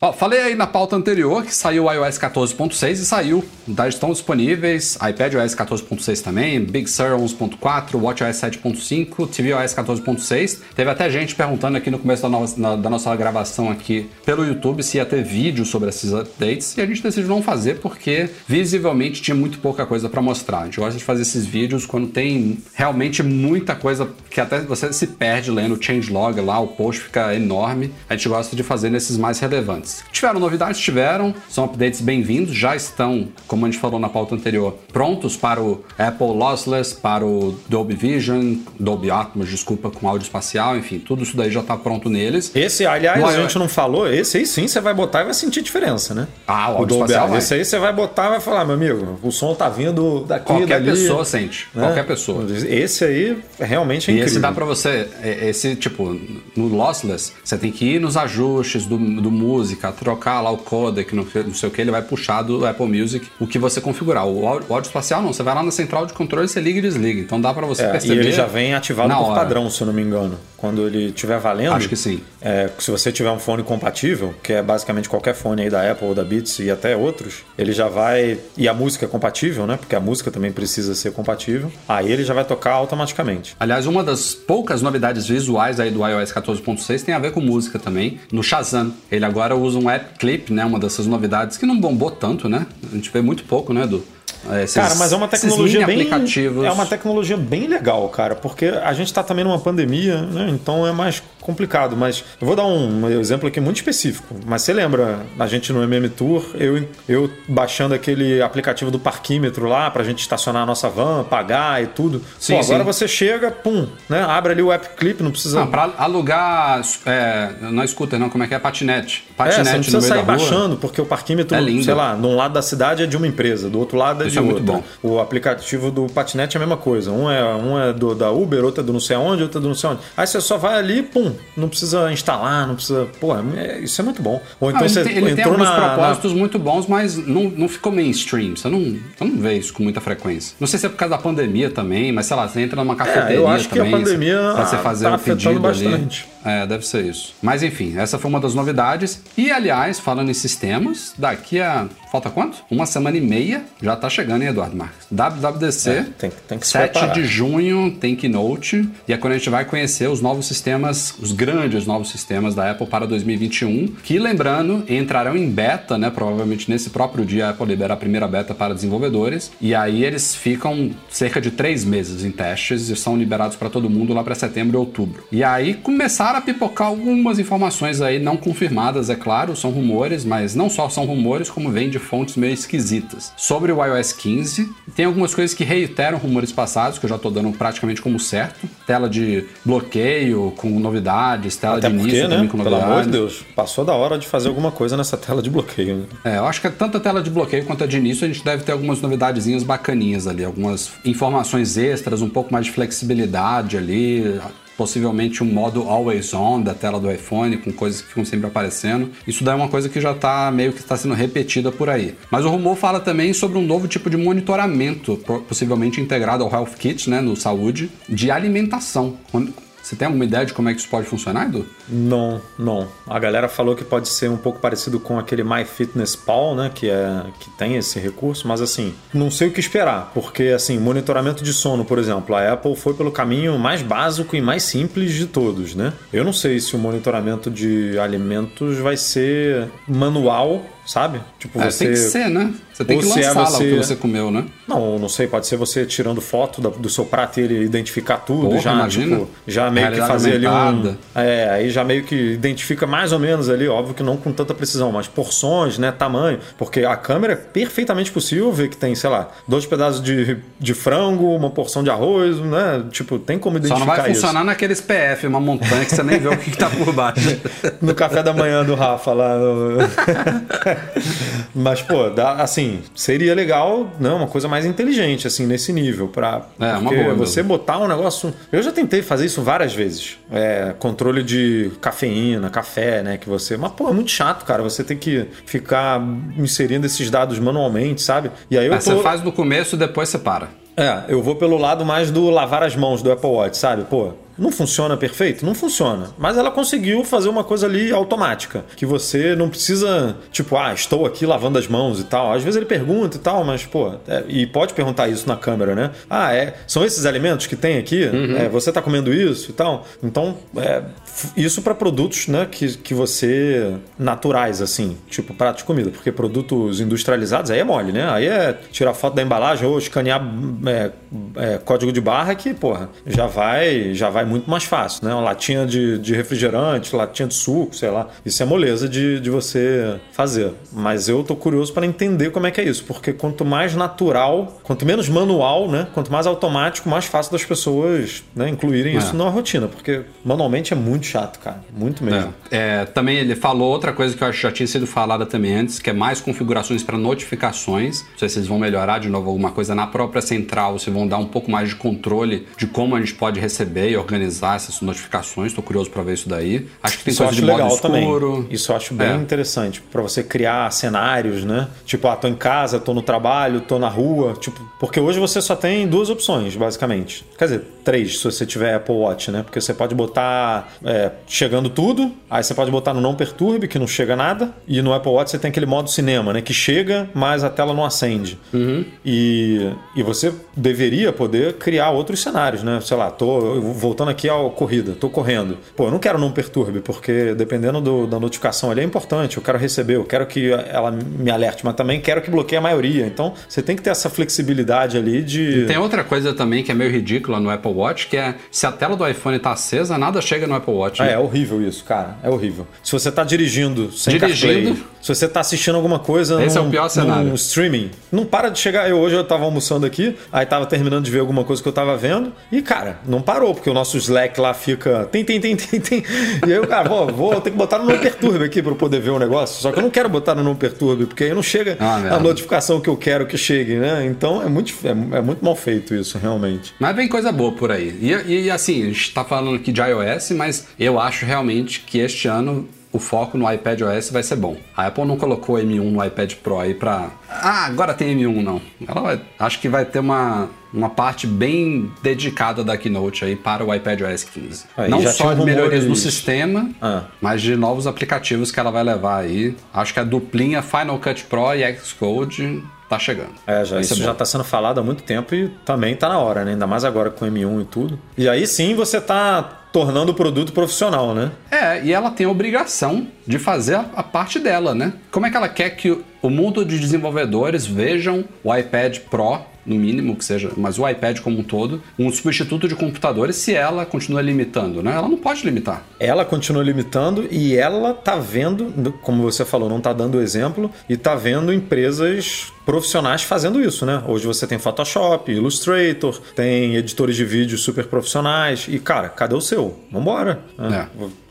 Ó, falei aí na pauta anterior que saiu o iOS 14.6 e saiu. Já estão disponíveis iPadOS 14.6 também, Big Sur 11.4, WatchOS 7.5, tvOS 14.6. Teve até gente perguntando aqui no começo da, no- na- da nossa gravação aqui pelo YouTube se ia ter vídeo sobre esses updates e a gente decidiu não fazer porque visivelmente tinha muito pouca coisa para mostrar. A gente gosta de fazer esses vídeos quando tem realmente muita coisa que até você se perde lendo o changelog lá, o post fica enorme. A gente gosta de fazer nesses mais relevantes. Tiveram novidades? Tiveram. São updates bem-vindos. Já estão, como a gente falou na pauta anterior, prontos para o Apple Lossless, para o Dolby Vision, Dolby Atmos, desculpa, com áudio espacial, enfim, tudo isso daí já está pronto neles. Esse, aliás, No a gente não falou, esse aí sim você vai botar e vai sentir diferença, né? Ah, o áudio Dolby espacial Atmos. vai. Esse aí você vai botar e vai falar, meu amigo, o som tá vindo daqui, Qualquer dali. pessoa sente. né? Qualquer pessoa. Esse aí realmente é E incrível. esse dá pra você, é- esse tipo, no lossless, você tem que ir nos ajustes do, do música, trocar lá o codec, não, não sei o que, ele vai puxar do Apple Music o que você configurar. O áudio, o áudio espacial não, você vai lá na central de controle, você liga e desliga. Então dá pra você É, e perceber. ele já vem ativado por hora. padrão, se eu não me engano. Quando ele estiver valendo. Acho que sim. é, se você tiver um fone compatível, que é basicamente qualquer fone aí da Apple ou da Beats e até outros, ele já vai. E a música é compatível, né? Porque a música também precisa ser compatível. Aí ele já vai tocar automaticamente. Aliás, uma das poucas novidades visuais aí do iOS 14.6 tem a ver com música também. No Shazam, ele agora usa um app clip, né? Uma dessas novidades que não bombou tanto, né? A gente vê muito pouco, né, Edu? É, esses- Cara, mas é uma tecnologia bem. aplicativos. É uma tecnologia bem legal, cara, porque a gente tá também numa pandemia, né? Então é mais complicado. Mas eu vou dar um exemplo aqui muito específico. Mas você lembra a gente no MM Tour, eu, eu baixando aquele aplicativo do parquímetro lá pra gente estacionar a nossa van, pagar e tudo. Sim, Pô, agora sim. você chega, pum, né? Abre ali o app clip, não precisa. Ah, pra alugar. É, não é scooter, não, como é que é? Patinete. É, Patinete você não no precisa meio sair baixando, porque o parquímetro, É lindo. sei lá, de um lado da cidade é de uma empresa, do outro lado é Isso de é muito outra. bom. O aplicativo do patinete é a mesma coisa. Um é, um é do, da Uber, outro é do não sei aonde, outro é do não sei onde. Aí você só vai ali, pum, não precisa instalar, não precisa. Pô, é- isso é muito bom. Ou então ele você tem, ele tem entrou alguns na, na- propósitos muito bons, mas não, não ficou mainstream. Você não, você não vê isso com muita frequência. Não sei se é por causa da pandemia também, mas sei lá, você entra numa cafeteria É, eu acho que a também, pandemia pra você fazer tá um afetando pedido ali. É, deve ser isso. Mas enfim, essa foi uma das novidades. E aliás, falando em sistemas, daqui a. Falta quanto? Uma semana e meia já tá chegando, hein, Eduardo Marques? WWDC. É, tem- tem que se 7 preparar. de junho tem Keynote. E é quando a gente vai conhecer os novos sistemas, os grandes novos sistemas da Apple para 2021. Que, lembrando, entrarão em beta, né? Provavelmente nesse próprio dia a Apple libera a primeira beta para desenvolvedores. E aí eles ficam cerca de três meses em testes e são liberados para todo mundo lá para setembro e outubro. E aí começaram a pipocar algumas informações aí não confirmadas, é claro, são rumores, mas não só são rumores, como vem de fontes meio esquisitas. Sobre o iOS 15, tem algumas coisas que reiteram rumores passados, que eu já tô dando praticamente como certo. Tela de bloqueio com novidades, tela Até de porque, início né? também com Pelo novidades. amor de Deus, passou da hora de fazer alguma coisa nessa tela de bloqueio. né? É, eu acho que tanto a tela de bloqueio quanto a de início a gente deve ter algumas novidadezinhas bacaninhas ali, algumas informações extras, um pouco mais de flexibilidade ali, possivelmente um modo always on da tela do iPhone com coisas que ficam sempre aparecendo. Isso daí é uma coisa que já tá meio que está sendo repetida por aí. Mas o rumor fala também sobre um novo tipo de monitoramento, po- possivelmente integrado ao Health Kit, né, no saúde, de alimentação. Você tem alguma ideia de como é que isso pode funcionar, Edu? Não, não. A galera falou que pode ser um pouco parecido com aquele MyFitnessPal, né, que é que tem esse recurso, mas assim, não sei o que esperar, porque assim, monitoramento de sono, por exemplo, a Apple foi pelo caminho mais básico e mais simples de todos, né? Eu não sei se o monitoramento de alimentos vai ser manual, sabe? Tipo, É, você tem que ser, né? Você tem Ou que é lançar lá o você- que você comeu, né? Não, não sei, pode ser você tirando foto do seu prato e ele identificar tudo, Porra, já, imagina. tipo, já meio que fazer ali um. É, aí já meio que identifica mais ou menos ali, óbvio que não com tanta precisão, mas porções, né, tamanho, porque a câmera é perfeitamente possível ver que tem, sei lá, dois pedaços de, de frango, uma porção de arroz, né, tipo, tem como Só identificar não vai isso. funcionar naqueles PF, uma montanha que você nem vê o que, que tá por baixo. *laughs* no café da manhã do Rafa lá. no- *laughs* Mas, pô, dá, assim, seria legal, né, uma coisa mais inteligente, assim, nesse nível. Pra, É, uma boa você mesmo. botar um negócio. Eu já tentei fazer isso várias vezes. É, controle de cafeína, café, né? Que você. Mas, pô, é muito chato, cara. Você tem que ficar inserindo esses dados manualmente, sabe? E aí eu tô. Você faz no começo e depois você para. É, eu vou pelo lado mais do lavar as mãos do Apple Watch, sabe? Pô, Não funciona perfeito? Não funciona. Mas ela conseguiu fazer uma coisa ali automática, que você não precisa, tipo, ah, estou aqui lavando as mãos e tal. Às vezes ele pergunta e tal, mas, pô, é, e pode perguntar isso na câmera, né? Ah, é, são esses alimentos que tem aqui? É, você tá comendo isso e tal? Então, é, isso para produtos, né, que, que você naturais assim, tipo prato de comida, porque produtos industrializados aí é mole, né? Aí é tirar foto da embalagem ou escanear é, é, código de barra que, porra, já vai, já vai muito mais fácil, né? Uma latinha de, de refrigerante, latinha de suco, sei lá. Isso é moleza de, de você fazer. Mas eu tô curioso para entender como é que é isso, porque quanto mais natural, quanto menos manual, né? Quanto mais automático, mais fácil das pessoas, né, incluírem isso É. na rotina, porque manualmente é muito chato, cara, muito mesmo. É, também ele falou outra coisa que eu acho que já tinha sido falada também antes, que é mais configurações para notificações. Não sei se eles vão melhorar de novo alguma coisa na própria central, se vão dar um pouco mais de controle de como a gente pode receber e organizar essas notificações. Estou curioso para ver isso daí. Acho que tem Isso coisa de modo legal escuro. também. Isso eu acho bem É. interessante para você criar cenários, né? Tipo, ah, tô em casa, tô no trabalho, tô na rua, tipo, porque hoje você só tem duas opções, basicamente. Quer dizer, três, se você tiver Apple Watch, né? Porque você pode botar é, chegando tudo, aí você pode botar no não perturbe, que não chega nada, e no Apple Watch você tem aquele modo cinema, né? Que chega, mas a tela não acende. E, e você deveria poder criar outros cenários, né? Sei lá, tô voltando aqui à corrida, tô correndo. Pô, eu não quero não perturbe, porque dependendo do- da notificação ali é importante. Eu quero receber, eu quero que ela me alerte, mas também quero que bloqueie a maioria. Então você tem que ter essa flexibilidade ali de. Tem outra coisa também que é meio ridícula no Apple Watch, que é se a tela do iPhone tá acesa, nada chega no Apple Watch. Ah, né? é horrível isso, cara. É horrível. Se você tá dirigindo sem Dirigindo. CarPlay, se você tá assistindo alguma coisa Esse é num, o pior cenário. streaming, não para de chegar. Eu hoje eu tava almoçando aqui, aí tava terminando de ver alguma coisa que eu tava vendo, e cara, não parou, porque o nosso Slack lá fica tem, tem, tem, tem, tem. E aí eu, cara, vou, vou ter que botar no não perturbe aqui eu poder ver o negócio. Só que eu não quero botar no não perturbe, porque aí não chega Ah, a notificação que eu quero que chegue, né? Então é muito, é, é muito mal feito isso, realmente. Mas vem coisa boa por aí. E, e, assim, a gente tá falando aqui de iOS, mas eu acho realmente que este ano o foco no iPad OS vai ser bom. A Apple não colocou M1 no iPad Pro aí pra. Ah, agora tem M1 não. Ela vai- acho que vai ter uma, uma parte bem dedicada da Keynote aí para o iPad OS 15. Aí não só de melhorias no sistema, Ah. mas de novos aplicativos que ela vai levar aí. Acho que a duplinha Final Cut Pro e Xcode tá chegando. É, já, isso ser já está sendo falado há muito tempo e também está na hora, né? Ainda mais agora com o M1 e tudo. E aí sim você está tornando o produto profissional, né? É, e ela tem a obrigação de fazer a, parte dela, né? Como é que ela quer que o mundo de desenvolvedores vejam o iPad Pro, no mínimo que seja, mas o iPad como um todo, um substituto de computadores se ela continua limitando, né? Ela não pode limitar. Ela continua limitando e ela tá vendo, como você falou, não tá dando exemplo, e tá vendo empresas profissionais fazendo isso, né? Hoje você tem Photoshop, Illustrator, tem editores de vídeo super profissionais e, cara, cadê o seu? Vambora. né?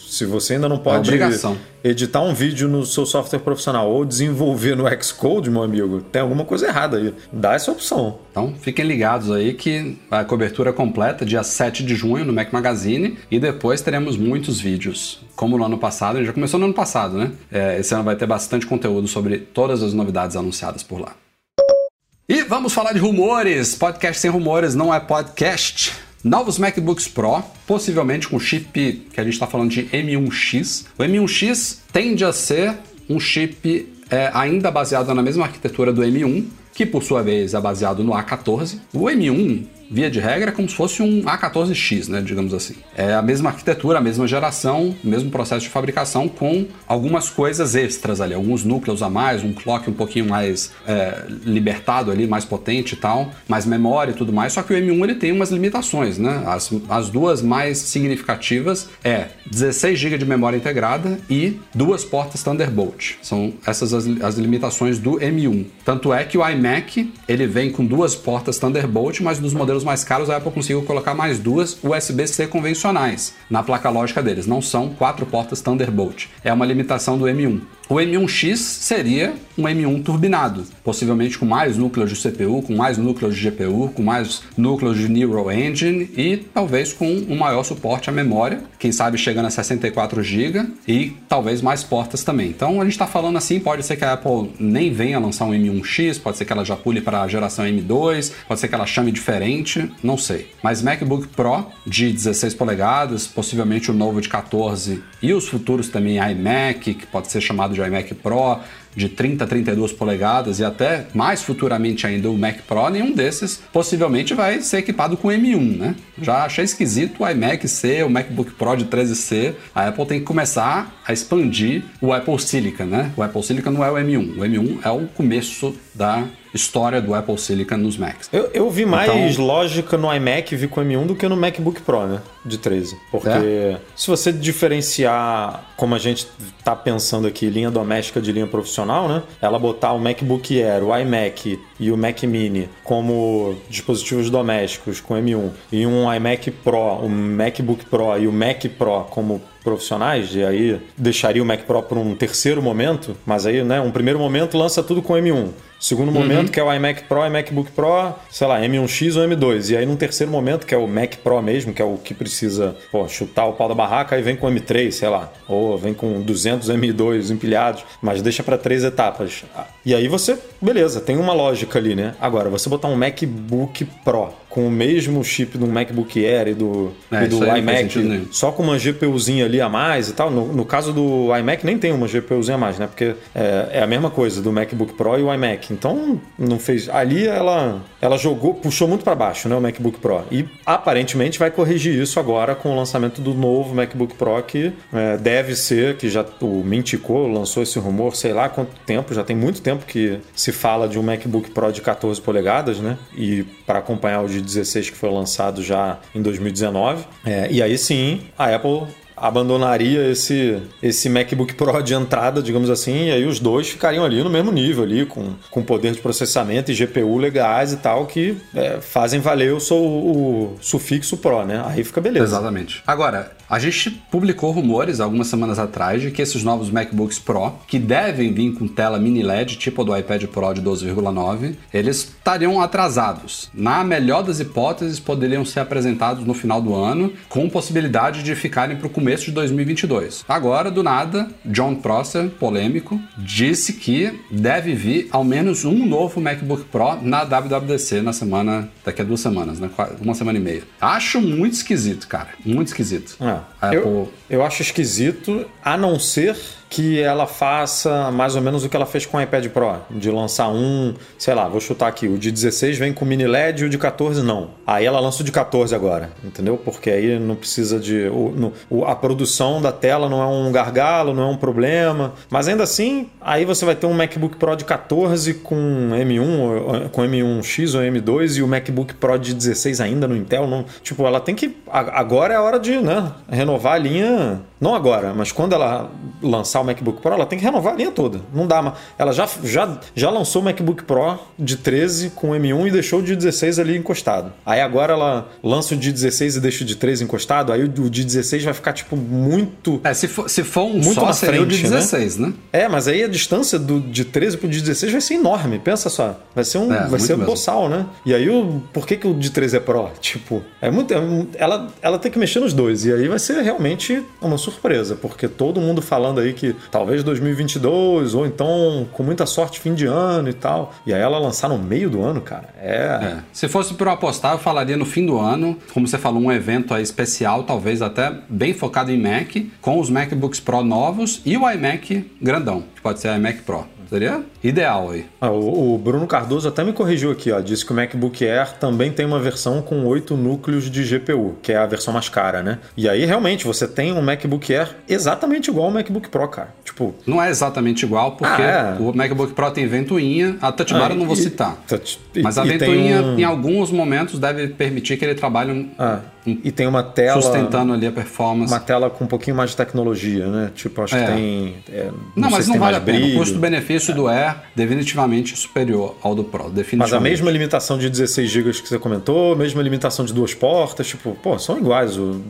Se você ainda não pode obrigação. editar um vídeo no seu software profissional ou desenvolver no Xcode, meu amigo, tem alguma coisa errada aí. Dá essa opção. Então fiquem ligados aí que a cobertura completa dia 7 de junho no Mac Magazine e depois teremos muitos vídeos. Como no ano passado, já começou no ano passado, né? É, esse ano vai ter bastante conteúdo sobre todas as novidades anunciadas por lá. E vamos falar de rumores. Podcast sem rumores não é podcast. Novos MacBooks Pro, possivelmente com chip que a gente está falando de M1X. O M1X tende a ser um chip é, ainda baseado na mesma arquitetura do M1, que por sua vez é baseado no A14. O M1, via de regra, é como se fosse um A14X, né, digamos assim. É a mesma arquitetura, a mesma geração, o mesmo processo de fabricação, com algumas coisas extras ali, alguns núcleos a mais, um clock um pouquinho mais é, libertado ali, mais potente e tal, mais memória e tudo mais. Só que o M1 ele tem umas limitações, né? As, as duas mais significativas é 16 GB de memória integrada e duas portas Thunderbolt. São essas as, as limitações do M1. Tanto é que o iMac ele vem com duas portas Thunderbolt, mas nos modelos mais caros a Apple conseguiu colocar mais duas USB-C convencionais na placa lógica deles. Não são quatro portas Thunderbolt. É uma limitação do M1. O M1X seria um M1 turbinado, possivelmente com mais núcleos de CPU, com mais núcleos de GPU, com mais núcleos de Neural Engine e talvez com um maior suporte à memória, quem sabe chegando a 64 GB e talvez mais portas também. Então a gente está falando assim, pode ser que a Apple nem venha lançar um M1X, pode ser que ela já pule para a geração M2, pode ser que ela chame diferente, Sinceramente, não sei. Mas MacBook Pro de 16 polegadas, possivelmente o novo de 14 e os futuros também iMac, que pode ser chamado de iMac Pro, de 30 a 32 polegadas e até mais futuramente ainda o Mac Pro, nenhum desses possivelmente vai ser equipado com M1, né? Já achei esquisito o iMac C, o MacBook Pro de 13C. A Apple tem que começar a expandir o Apple Silicon, né? O Apple Silicon não é o M1, o M1 é o começo da história do Apple Silicon nos Macs. Eu, eu vi mais Então- lógica no iMac vir com M1 do que no MacBook Pro, né? De 13. Porque se você diferenciar, como a gente tá pensando aqui, linha doméstica de linha profissional, né? Ela botar o MacBook Air, o iMac e o Mac Mini como dispositivos domésticos com M1 e um iMac Pro, o MacBook Pro e o Mac Pro como profissionais, e aí deixaria o Mac Pro para um terceiro momento, mas aí, né, um primeiro momento lança tudo com M1. Segundo momento, que é o iMac Pro e MacBook Pro, sei lá, M1X ou M2. E aí, num terceiro momento, que é o Mac Pro mesmo, que é o que precisa pô, chutar o pau da barraca, aí vem com M3, sei lá. Ou vem com 200 M2 empilhados, mas deixa para três etapas. E aí você, beleza, tem uma lógica ali, né? Agora, você botar um MacBook Pro com o mesmo chip do MacBook Air e do, É, e do iMac, nenhum. só com uma GPUzinha ali a mais e tal. No, no caso do iMac nem tem uma GPUzinha a mais, né? Porque é, é a mesma coisa do MacBook Pro e o iMac. Então não fez. Ali ela, ela jogou, puxou muito para baixo, né? O MacBook Pro. E aparentemente vai corrigir isso agora com o lançamento do novo MacBook Pro que é, deve ser, que já o Mintico lançou esse rumor, sei lá quanto tempo, já tem muito tempo que se fala de um MacBook Pro de 14 polegadas, né? E para acompanhar o de 16 que foi lançado já em 2019. É, e aí sim, a Apple abandonaria esse, esse MacBook Pro de entrada, digamos assim, e aí os dois ficariam ali no mesmo nível, ali, com, com poder de processamento e GPU legais e tal, que é, fazem valer o, seu, o sufixo Pro, né? Aí fica beleza. Exatamente. Agora, a gente publicou rumores algumas semanas atrás de que esses novos MacBooks Pro, que devem vir com tela mini LED, tipo do iPad Pro de 12,9, eles estariam atrasados. Na melhor das hipóteses, poderiam ser apresentados no final do ano, com possibilidade de ficarem para o começo de 2022. Agora, do nada, John Prosser, polêmico, disse que deve vir ao menos um novo MacBook Pro na WWDC na semana, daqui a duas semanas, né? Uma semana e meia. Acho muito esquisito, cara. Muito esquisito. Ah, A Apple- eu, eu acho esquisito, a não ser que ela faça mais ou menos o que ela fez com o iPad Pro, de lançar um, sei lá, vou chutar aqui, o de 16 vem com mini LED e o de 14 não. Aí ela lança o de 14 agora, entendeu? Porque aí não precisa de. O, no- a produção da tela não é um gargalo, não é um problema. Mas ainda assim, aí você vai ter um MacBook Pro de 14 com M1, ou- com M1X ou M2 e o MacBook Pro de 16 ainda no Intel. Não, tipo, ela tem que. Agora é a hora de né, renovar a linha. Não agora, mas quando ela lançar o MacBook Pro, ela tem que renovar a linha toda. Não dá, mas ela já, já, já lançou o MacBook Pro de 13 com M1 e deixou o de 16 ali encostado. Aí agora ela lança o de 16 e deixa o de 13 encostado, aí o de 16 vai ficar tipo muito É, se for, se for um Muito só, na seria o de frente, né? 16, né? É, mas aí a distância do, de 13 pro de 16 vai ser enorme. Pensa só. Vai ser um. É, vai ser um boçal, né? E aí, o, por que, que o de 13 é Pro? Tipo, é muito. é ela, ela tem que mexer nos dois. E aí vai ser realmente uma surpresa. Porque todo mundo falando aí que talvez 2022, ou então, com muita sorte, fim de ano e tal. E aí ela lançar no meio do ano, cara. É. É. Se fosse para eu apostar, eu falaria no fim do ano, como você falou, um evento aí especial, talvez até bem focado em Mac, com os MacBooks Pro novos e o iMac grandão, que pode ser iMac Pro. Seria ideal aí. Ah, o, o Bruno Cardoso até me corrigiu aqui, ó. Disse que o MacBook Air também tem uma versão com 8 núcleos de GPU, que é a versão mais cara, né? E aí, realmente, você tem um MacBook Air exatamente igual ao MacBook Pro, cara. Tipo. Não é exatamente igual, porque Ah, é. o MacBook Pro tem ventoinha, a Touch Bar ah, eu não vou e- citar. touch- e- Mas a ventoinha, um- em alguns momentos, deve permitir que ele trabalhe um- Ah, e tem uma tela. sustentando ali a performance. Uma tela com um pouquinho mais de tecnologia, né? Tipo, acho É. que tem. é, Não, sei mas não vale a pena. O custo-benefício do Air definitivamente superior ao do Pro. Mas a mesma limitação de 16 GB que você comentou, mesma limitação de duas portas, tipo, pô, são iguais o-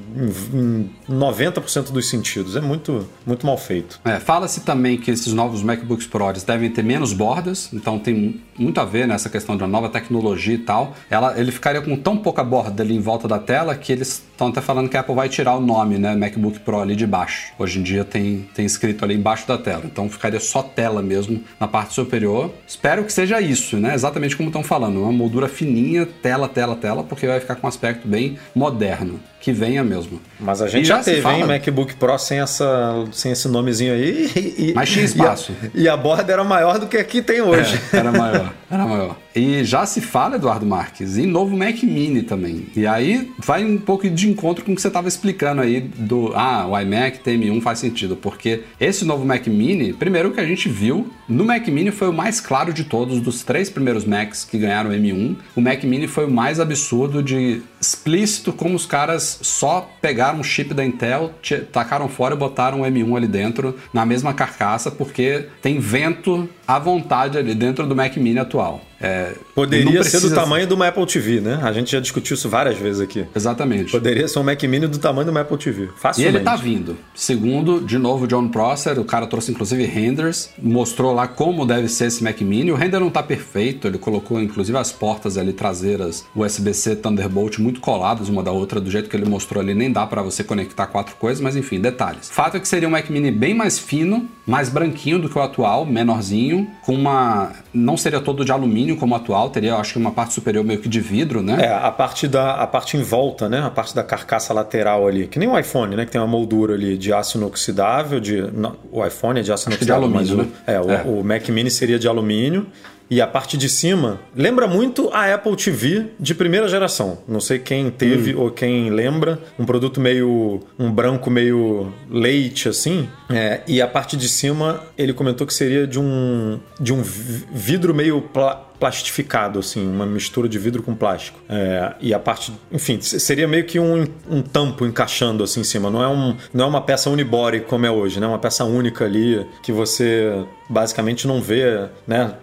em, em 90% dos sentidos. É muito, muito mal feito. É, fa- Fala-se também que esses novos MacBooks Pro eles devem ter menos bordas, então tem muito a ver nessa questão da nova tecnologia e tal. Ela, ele ficaria com tão pouca borda ali em volta da tela que eles estão até falando que a Apple vai tirar o nome, né, MacBook Pro ali de baixo. Hoje em dia tem, tem escrito ali embaixo da tela, então ficaria só tela mesmo na parte superior. Espero que seja isso, né, exatamente como estão falando, uma moldura fininha, tela, tela, tela, porque vai ficar com um aspecto bem moderno. Que venha mesmo. Mas a gente E já, teve, fala- hein, MacBook Pro sem, essa, sem esse nomezinho aí. E, e- Mas tinha espaço. E a, e a borda era maior do que aqui tem hoje. É, era maior, era maior. E já se fala, Eduardo Marques, em novo Mac Mini também. E aí vai um pouco de encontro com o que você estava explicando aí do ah, o iMac TM1 faz sentido, porque esse novo Mac Mini, primeiro que a gente viu, no Mac Mini foi o mais claro de todos dos três primeiros Macs que ganharam M1. O Mac Mini foi o mais absurdo de explícito como os caras só pegaram o chip da Intel, te- tacaram fora e botaram o M1 ali dentro na mesma carcaça, porque tem vento à vontade ali dentro do Mac Mini atual. É, Poderia ser do tamanho de uma Apple TV, né? A gente já discutiu isso várias vezes aqui. Exatamente. Poderia ser um Mac Mini do tamanho de uma Apple TV. E Facilmente. ele tá vindo. Segundo, de novo, John Prosser, o cara trouxe inclusive renders, mostrou lá como deve ser esse Mac Mini. O render não tá perfeito, ele colocou inclusive as portas ali traseiras USB-C Thunderbolt muito coladas uma da outra, do jeito que ele mostrou ali, nem dá pra você conectar quatro coisas, mas enfim, detalhes. Fato é que seria um Mac Mini bem mais fino, mais branquinho do que o atual, menorzinho, com uma. Não seria todo de alumínio como o atual, teria, acho que uma parte superior meio que de vidro, né? É, a parte, da, a parte em volta, né? A parte da carcaça lateral ali. Que nem o iPhone, né? Que tem uma moldura ali de aço inoxidável. De, não, o iPhone é de aço Acho que de inoxidável, mas alumínio, o, é, o- né? É. o Mac Mini seria de alumínio. E a parte de cima lembra muito a Apple TV de primeira geração. Não sei quem teve Hum. ou quem lembra. Um produto meio. um branco meio leite, assim. É, e a parte de cima, ele comentou que seria de um. de um vi- vidro meio. pla- plastificado, assim, uma mistura de vidro com plástico. É, e a parte, enfim, seria meio que um, um tampo encaixando assim em cima. Não é, um, não é uma peça unibody como é hoje, né? Uma peça única ali que você basicamente não vê, né?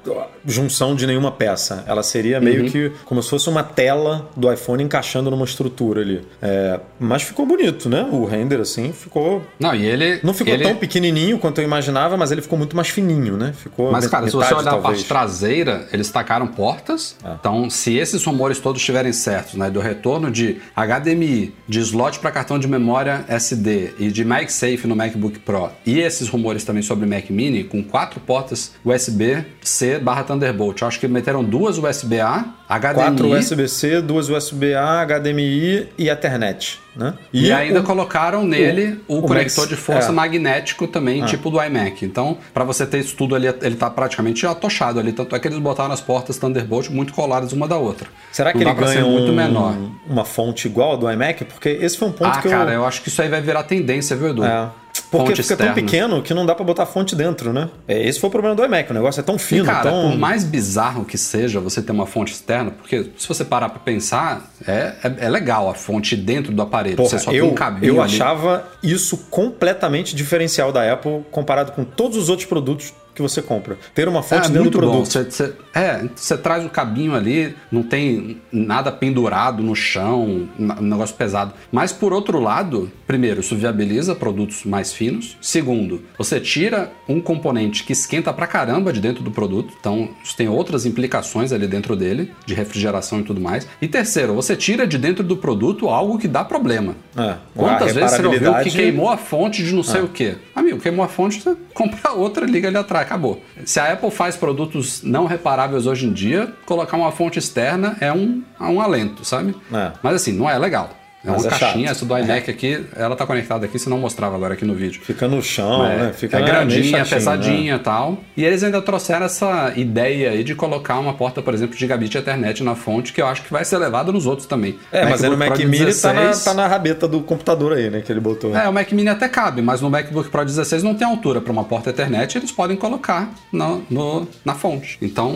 Junção de nenhuma peça. Ela seria meio que como se fosse uma tela do iPhone encaixando numa estrutura ali. É, mas ficou bonito, né? O render assim ficou Não, e ele. não ficou ele... tão pequenininho quanto eu imaginava, mas ele ficou muito mais fininho, né? Ficou Mas, cara, se você metade, olhar a talvez. parte traseira, eles tacaram portas. Ah. Então, se esses rumores todos estiverem certos, né, do retorno de HDMI, de slot para cartão de memória SD e de MagSafe no MacBook Pro, e esses rumores também sobre Mac Mini, com quatro portas USB-C barra Thunderbolt. Eu acho que meteram duas USB-A, HDMI. Quatro USB-C, duas USB-A, HDMI e Ethernet, né? E, ainda o- colocaram nele o, o conector Max- de força é. Também, tipo do iMac. Então, para você ter isso tudo ali, ele tá praticamente atochado ali. Tanto é que eles botaram as portas Thunderbolt muito coladas uma da outra. Será que Não ele ganha muito um- menor? uma fonte igual ao do iMac? Porque esse foi um ponto Ah, que cara, eu... eu... acho que isso aí vai virar tendência, viu, Edu? É. Porque Fonte fica tão pequeno que não dá pra botar fonte dentro, né? É, esse foi o problema do iMac. O negócio é tão E, fino, cara, tão... por mais bizarro que seja você ter uma fonte externa, porque se você parar pra pensar, é, é, é legal a fonte dentro do aparelho. Porra, você só eu, tem um cabinho eu ali. achava isso completamente diferencial da Apple comparado com todos os outros produtos que você compra. Ter uma fonte é dentro muito do bom. produto. Você, você- é, você traz o cabinho ali, não tem nada pendurado no chão, um negócio pesado. Mas por outro lado, primeiro, isso viabiliza produtos mais finos. Segundo, você tira um componente que esquenta pra caramba de dentro do produto. Então, isso tem outras implicações ali dentro dele, de refrigeração e tudo mais. E terceiro, você tira de dentro do produto algo que dá problema. É, Quantas vezes você não viu que queimou a fonte de não sei o quê? Amigo, queimou a fonte, você *laughs* compra outra, liga ali atrás, acabou. Se a Apple faz produtos não reparáveis hoje em dia, colocar uma fonte externa é um, é um alento, sabe? É. Mas assim, não é legal. É uma é caixinha, essa do iMac aqui, ela tá conectada aqui, se não mostrava agora aqui no vídeo. Fica no chão, É, né? Fica é grandinha, chatinho, né? pesadinha e tal. E eles ainda trouxeram essa ideia aí de colocar uma porta, por exemplo, de gigabit Ethernet na fonte, que eu acho que vai ser levada nos outros também. É, mas aí no MacBook Mac Pro Mini 16, tá, na, tá na rabeta do computador aí, né? Que ele botou. É, o Mac Mini até cabe, mas no MacBook Pro 16 não tem altura para uma porta Ethernet, eles podem colocar na, no- na fonte. Então,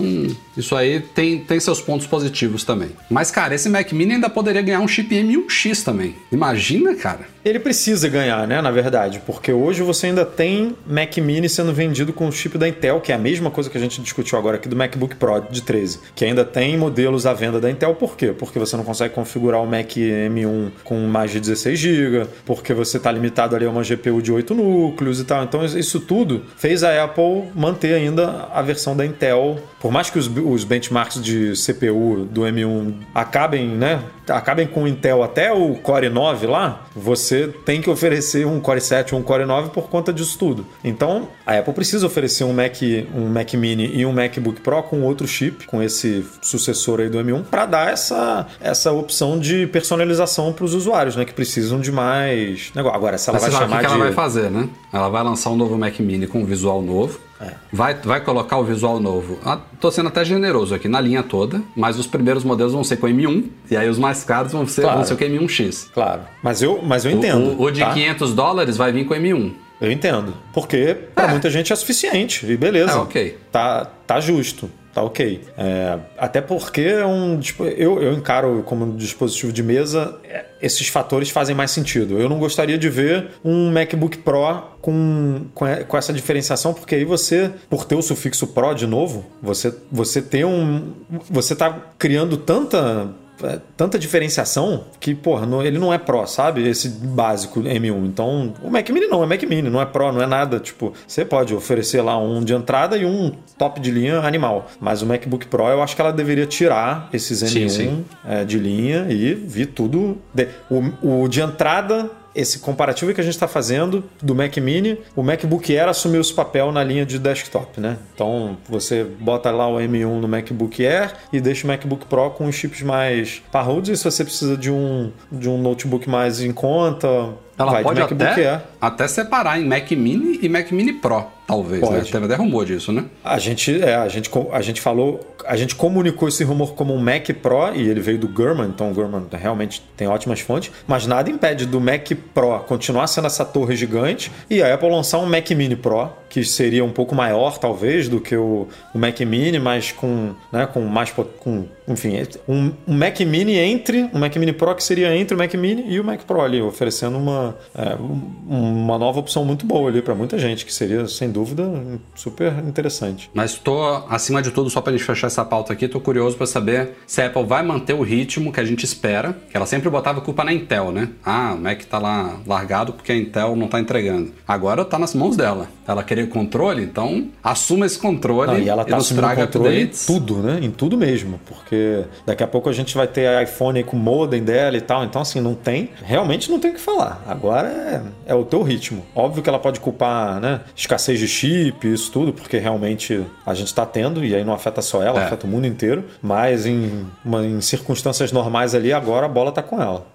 isso aí tem, tem seus pontos positivos também. Mas, cara, esse Mac Mini ainda poderia ganhar um chip M1X Também. Imagina, cara. Ele precisa ganhar, né, na verdade, porque hoje você ainda tem Mac Mini sendo vendido com o chip da Intel, que é a mesma coisa que a gente discutiu agora aqui do MacBook Pro de 13, que ainda tem modelos à venda da Intel. Por quê? Porque você não consegue configurar o Mac M1 com mais de 16 GB, porque você está limitado ali a uma GPU de 8 núcleos e tal. Então isso tudo fez a Apple manter ainda a versão da Intel, por mais que os, os benchmarks de CPU do M1 acabem, né, acabem com o Intel até o Core 9 lá, você tem que oferecer um Core 7 ou um Core 9 por conta disso tudo. Então, a Apple precisa oferecer um Mac, um Mac Mini e um MacBook Pro com outro chip, com esse sucessor aí do M1, para dar essa, essa opção de personalização para os usuários, né, que precisam de mais negócio. Agora, se ela Mas vai chamar que que de ela vai fazer, né? Ela vai lançar um novo Mac Mini com um visual novo. É. Vai, vai colocar o visual novo. Ah, tô sendo até generoso aqui na linha toda, mas os primeiros modelos vão ser com M1 e aí os mais caros vão ser, Claro. vão ser com M1X. Claro, mas eu, mas eu O- entendo. O, o de tá? 500 dólares vai vir com M1. Eu entendo. Porque pra É. muita gente é suficiente. E beleza. É, ok. Tá, tá justo. Tá ok. É, até porque é um. Eu, eu encaro como um dispositivo de mesa, é, esses fatores fazem mais sentido. Eu não gostaria de ver um MacBook Pro com, com, essa diferenciação, porque aí você, por ter o sufixo Pro de novo, você, você tem um. Você tá criando tanta tanta diferenciação que, porra, não- ele não é Pro, sabe? Esse básico M1. Então, o Mac Mini não, é Mac Mini, não é Pro, não é nada. Tipo, você pode oferecer lá um de entrada e um top de linha animal. Mas o MacBook Pro, eu acho que ela deveria tirar esses M1 Sim, sim. é, de linha e vir tudo. de- O, o de entrada. Esse comparativo que a gente está fazendo do Mac Mini, o MacBook Air assumiu esse papel na linha de desktop, né? Então você bota lá o M1 no MacBook Air e deixa o MacBook Pro com os chips mais parrudos. E se você precisa de um, de um notebook mais em conta, Ela vai pode de MacBook até, Air. até separar em Mac Mini e Mac Mini Pro, talvez. Né? Pode. Teve até rumor disso, né? A gente, é, a gente, a gente falou, a gente comunicou esse rumor como um Mac Pro e ele veio do Gurman, então o Gurman realmente tem ótimas fontes, mas nada impede do Mac Pro continuar sendo essa torre gigante e a Apple lançar um Mac Mini Pro, que seria um pouco maior talvez do que o, o Mac Mini, mas com, né, com mais com, enfim, um, um Mac Mini entre, um Mac Mini Pro que seria entre o Mac Mini e o Mac Pro ali, oferecendo uma, é, um- uma nova opção muito boa ali para muita gente, que seria sem dúvida super interessante. Mas tô, acima de tudo, só pra gente fechar essa pauta aqui, tô curioso pra saber se a Apple vai manter o ritmo que a gente espera. Que ela sempre botava culpa na Intel, né? Ah, o Mac tá lá largado porque a Intel não tá entregando. Agora tá nas mãos dela. Ela querer controle, então assuma esse controle Não, e ela tá nos traga controle em tudo, né? Em tudo mesmo. Porque daqui a pouco a gente vai ter iPhone aí com modem dela e tal. Então, assim, não tem. Realmente não tem o que falar. Agora é, é o teu ritmo. Óbvio que ela pode culpar, né? Escassez de chip, isso tudo, porque realmente a gente tá tendo, e aí não afeta só ela, É. afeta o mundo inteiro. Mas em, uma- em circunstâncias normais ali, agora a bola tá com ela.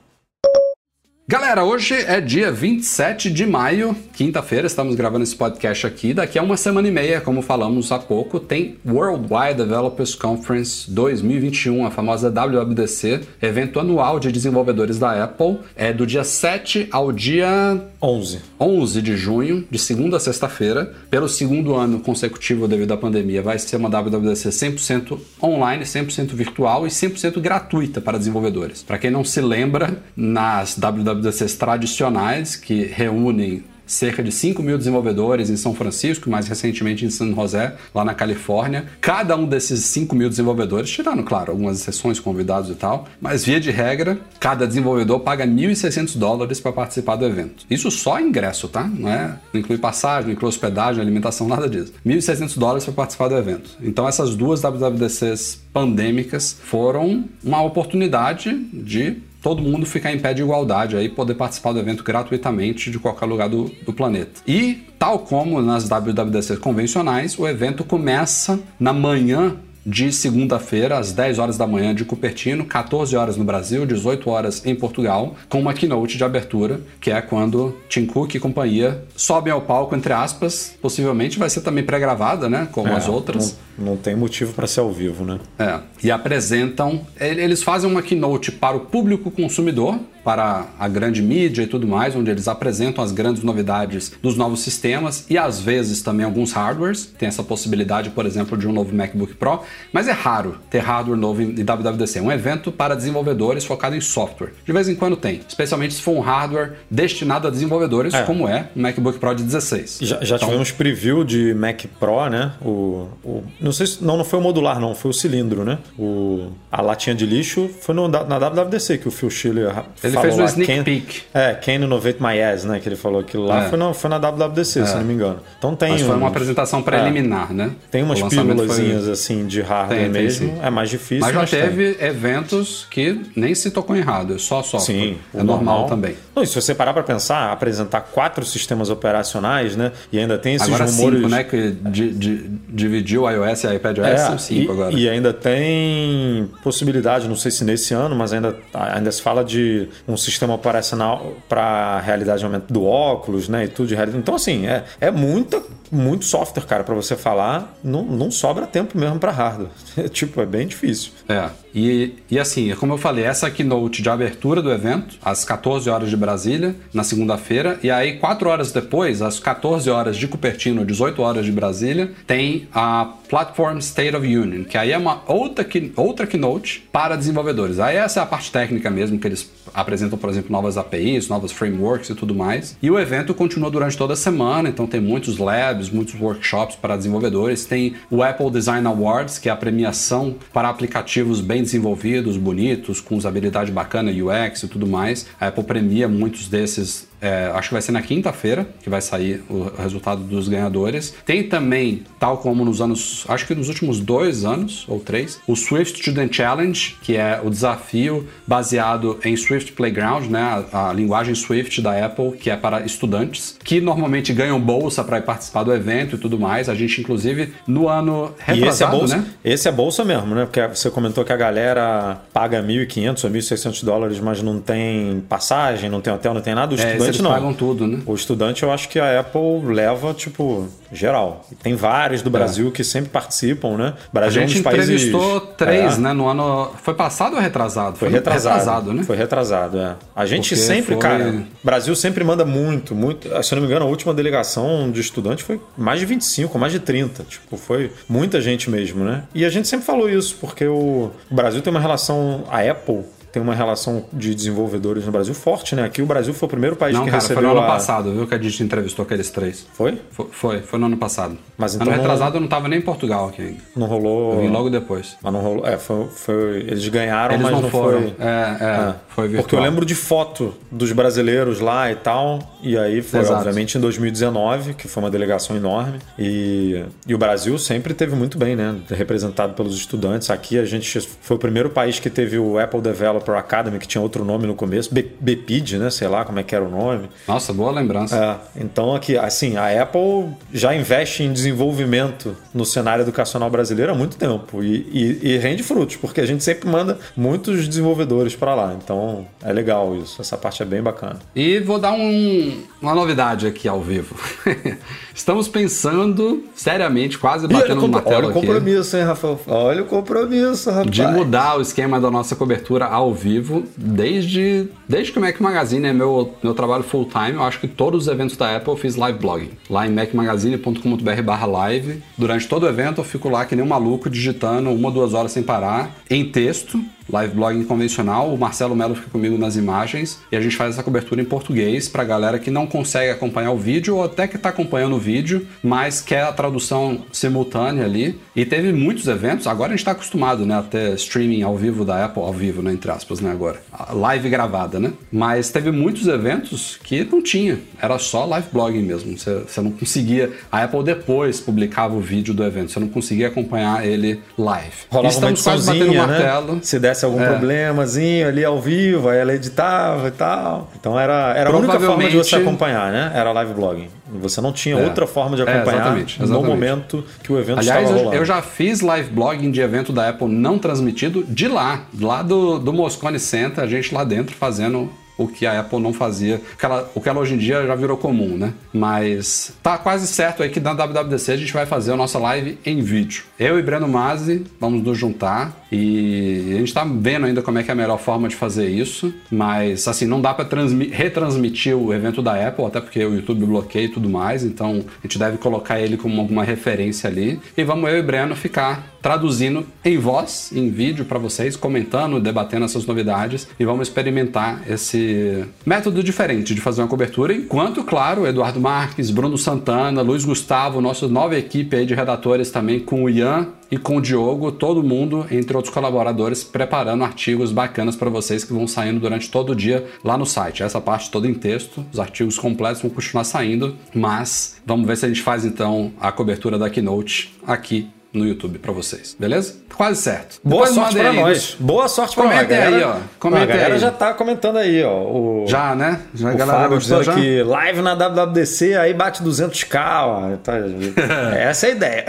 Galera, hoje é dia 27 de maio, quinta-feira, estamos gravando esse podcast aqui. Daqui a uma semana e meia, como falamos há pouco, tem Worldwide Developers Conference 2021, a famosa WWDC, evento anual de desenvolvedores da Apple. É do dia 7 ao dia 11. 11 de junho, de segunda a sexta-feira, pelo segundo ano consecutivo devido à pandemia, vai ser uma WWDC 100% online, 100% virtual e 100% gratuita para desenvolvedores. Para quem não se lembra, nas WWDCs tradicionais, que reúnem cerca de 5 mil desenvolvedores em São Francisco, mais recentemente em San José, lá na Califórnia. Cada um desses 5 mil desenvolvedores, tirando, claro, algumas exceções, convidados e tal, mas via de regra, cada desenvolvedor paga 1.600 dólares para participar do evento. Isso só ingresso, tá? Não, é, não inclui passagem, não inclui hospedagem, alimentação, nada disso. 1.600 dólares para participar do evento. Então essas duas WWDCs pandêmicas foram uma oportunidade de todo mundo ficar em pé de igualdade aí poder participar do evento gratuitamente de qualquer lugar do, do planeta. E tal como nas WWDC convencionais, o evento começa na manhã de segunda-feira, às 10 horas da manhã de Cupertino, 14 horas no Brasil, 18 horas em Portugal, com uma keynote de abertura, que é quando Tim Cook e companhia sobem ao palco, entre aspas, possivelmente vai ser também pré-gravada, né, como É, as outras. Não, não tem motivo para ser ao vivo, né? É, e apresentam. ele- Eles fazem uma keynote para o público consumidor, para a grande mídia e tudo mais, onde eles apresentam as grandes novidades dos novos sistemas e às vezes também alguns hardwares. Tem essa possibilidade, por exemplo, de um novo MacBook Pro, mas é raro ter hardware novo em WWDC. É um evento para desenvolvedores focado em software. De vez em quando tem, especialmente se for um hardware destinado a desenvolvedores, É. como é o MacBook Pro de 16. Já, já Então, tivemos preview de Mac Pro, né? O, o- não sei se não, não foi o modular, não, foi o cilindro, né? O, a latinha de lixo foi no, na WWDC que o Phil Schiller Ele fez lá, sneak Can- peek. É, Can Innovate My Ass, né? Que ele falou aquilo lá. É. Foi, na, foi na WWDC, se não me engano. Então tem Mas foi uma apresentação preliminar, né? Tem umas O lançamento foi- pílulazinhas assim de hardware Tem, tem, mesmo. sim. é mais difícil. Mas já tem. teve eventos que nem se tocou em hardware, só software. Sim, é o normal, também. Não, e se você parar para pensar, apresentar quatro sistemas operacionais, né? E ainda tem esses Agora rumores. cinco, né? Que di- di- dividiu o iOS e iPadOS, É, são cinco e, agora. e ainda tem possibilidade, não sei se nesse ano, mas ainda, ainda se fala de um sistema operacional para realidade aumenta do óculos, né? E tudo de realidade. Então, assim, é, é muita, muito software, cara, para você falar. Não, não sobra tempo mesmo para hardware. *laughs* tipo, é bem difícil. É, e, e assim, como eu falei, essa keynote de abertura do evento, às 14 horas de Brasília, na segunda-feira, e aí 4 horas depois, às 14 horas de Cupertino, 18 horas de Brasília, tem a Platform State of Union, que aí é uma outra, outra keynote para desenvolvedores. Aí essa é a parte técnica mesmo, que eles apresentam, por exemplo, novas APIs, novas frameworks e tudo mais. E o evento continua durante toda a semana, então tem muitos labs, muitos workshops para desenvolvedores, tem o Apple Design Awards, que é a premiação para aplicativos bem desenvolvidos, bonitos, com usabilidade bacana, UX e tudo mais. A Apple premia muitos desses é, acho que vai ser na quinta-feira que vai sair o resultado dos ganhadores. Tem também, tal como nos anos, acho que nos últimos dois anos ou três, o Swift Student Challenge, que é o desafio baseado em Swift Playground, né, a, a linguagem Swift da Apple, que é para estudantes, que normalmente ganham bolsa para participar do evento e tudo mais. A gente, inclusive, no ano e esse é retrasado, bolsa, né? esse é bolsa mesmo, né? Porque você comentou que a galera paga 1.500 ou 1.600 dólares, mas não tem passagem, não tem hotel, não tem nada. O É, estudante eles não. pagam tudo, né? O estudante, eu acho que a Apple leva, tipo, geral. E tem vários do Brasil que sempre participam, né? É. A Brasil é um gente dos países. entrevistou três, É. né? No ano. Foi passado ou retrasado? Foi retrasado. né? Foi retrasado, é. A gente Porque sempre, foi- cara, o Brasil sempre manda muito, muito. Se eu não me engano, a última delegação de estudante foi mais de 25, mais de 30. Tipo, foi muita gente mesmo, né? E a gente sempre falou isso, porque o Brasil tem uma relação. A Apple tem uma relação de desenvolvedores no Brasil forte, né? Aqui o Brasil foi o primeiro país Não, que cara, foi recebeu no ano a... passado, viu? Que a gente entrevistou aqueles três. Foi? Foi, foi, foi no ano passado. Mas ano então- retrasado eu não tava nem em Portugal aqui ainda. Não rolou. Eu vim logo depois. Mas não rolou. É, foi, foi- eles ganharam, Eles mas não, não, foram. foi. É, é, foi virtual. Porque eu lembro de foto dos brasileiros lá e tal. E aí foi, Exato. obviamente, em 2019, que foi uma delegação enorme. E, e o Brasil sempre teve muito bem, né? Representado pelos estudantes. Aqui a gente foi o primeiro país que teve o Apple Developer Academy, que tinha outro nome no começo. B- BPID, né? Sei lá como é que era o nome. Nossa, boa lembrança. É, então aqui, assim, a Apple já investe em desenvolvimento no cenário educacional brasileiro há muito tempo e, e- e rende frutos, porque a gente sempre manda muitos desenvolvedores para lá. Então é legal isso, essa parte é bem bacana. E vou dar um- uma novidade aqui ao vivo. *laughs* Estamos pensando seriamente, quase batendo no martelo aqui. hein, Rafael? Olha o compromisso, rapaz. de mudar o esquema da nossa cobertura ao vivo desde, desde que o Mac Magazine é meu, meu trabalho full time. Eu acho que todos os eventos da Apple eu fiz live blogging. Lá em macmagazine.com.br live. Durante todo o evento eu fico lá que nem um maluco digitando uma ou duas horas sem parar em texto. Live blogging convencional, o Marcelo Melo fica comigo nas imagens e a gente faz essa cobertura em português pra galera que não consegue acompanhar o vídeo ou até que tá acompanhando o vídeo, mas quer a tradução simultânea ali. E teve muitos eventos, agora a gente tá acostumado, né, a ter streaming ao vivo da Apple, ao vivo, né, entre aspas, né, agora. Live gravada, né? Mas teve muitos eventos que não tinha, era só live blogging mesmo. Você, você não conseguia. A Apple depois publicava o vídeo do evento, você não conseguia acompanhar ele live. Rolava Estamos quase batendo o ediçãozinha, martelo. né? Se desse algum É. problemazinho ali ao vivo, aí ela editava e tal. Então era, era a única forma de você acompanhar, né? Era live blogging. Você não tinha É. outra forma de É, acompanhar exatamente, no exatamente. momento que o evento Aliás, estava rolando. eu já fiz live blogging de evento da Apple não transmitido de lá, lá do, do Moscone Center, a gente lá dentro fazendo o que a Apple não fazia, o que, ela, o que ela hoje em dia já virou comum, né? Mas tá quase certo aí que na WWDC a gente vai fazer a nossa live em vídeo. Eu e Breno Mazzi vamos nos juntar E a gente tá vendo ainda como é que é a melhor forma de fazer isso, mas assim, não dá para retransmitir o evento da Apple, até porque o YouTube bloqueia e tudo mais, então a gente deve colocar ele como alguma referência ali. E vamos eu e Breno ficar traduzindo em voz, em vídeo para vocês, comentando, debatendo essas novidades e vamos experimentar esse método diferente de fazer uma cobertura, enquanto, claro, Eduardo Marques, Bruno Santana, Luiz Gustavo, nossa nova equipe aí de redatores também com o Ian e com o Diogo, todo mundo, entre outros colaboradores, preparando artigos bacanas para vocês que vão saindo durante todo o dia lá no site. Essa parte toda em texto, os artigos completos vão continuar saindo, mas vamos ver se a gente faz então a cobertura da Keynote aqui no YouTube para vocês, beleza? Quase certo. Boa Depois sorte aí, nós. Boa sorte pra nós. Comentem aí, ó. Comentem a galera aí. já tá comentando aí, ó. O, Já, né? Já a galera Fábio gostou já? que live na WWDC, aí bate 200k, ó. Tá- *laughs* Essa é a ideia.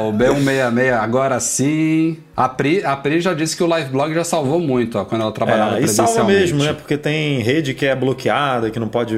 Ó, o B166, agora sim. A Pri, a Pri já disse que o live blog já salvou muito, ó, quando ela trabalhava É, e salva presencialmente. mesmo, né? Porque tem rede que é bloqueada, que não pode,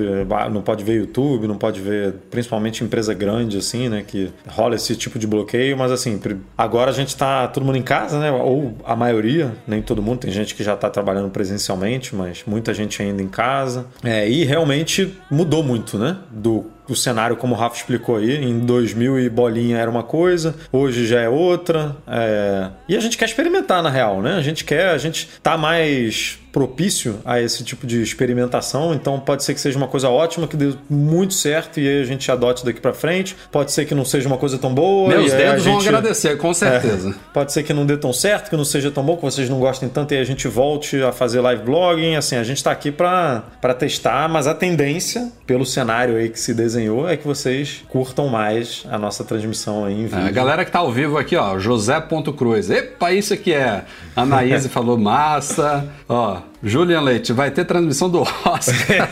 não pode ver YouTube, não pode ver, principalmente empresa grande, assim, né? Que rola esse tipo de bloqueio, mas assim, agora a gente tá todo mundo em casa, né? Ou a maioria, nem todo mundo, tem gente que já tá trabalhando presencialmente, mas muita gente ainda em casa. É, e realmente mudou muito, né? Do o cenário, como o Rafa explicou aí, em 2000 e bolinha era uma coisa, hoje já é outra. é, E a gente quer experimentar, na real, né? A gente quer, a gente tá mais propício a esse tipo de experimentação, então pode ser que seja uma coisa ótima, que dê muito certo e aí a gente adote daqui pra frente. Pode ser que não seja uma coisa tão boa. Meus a dedos vão gente- agradecer, com certeza. é, pode ser que não dê tão certo, que não seja tão bom, que vocês não gostem tanto e a gente volte a fazer live blogging. Assim, a gente tá aqui pra pra testar, mas a tendência, pelo cenário aí que se desenhou, é que vocês curtam mais a nossa transmissão aí em vídeo. É, a galera que tá ao vivo aqui, ó, José.cruz. Epa, isso aqui é. Anaíse *laughs* falou massa. Ó, Julian Leite, vai ter transmissão do Oscar.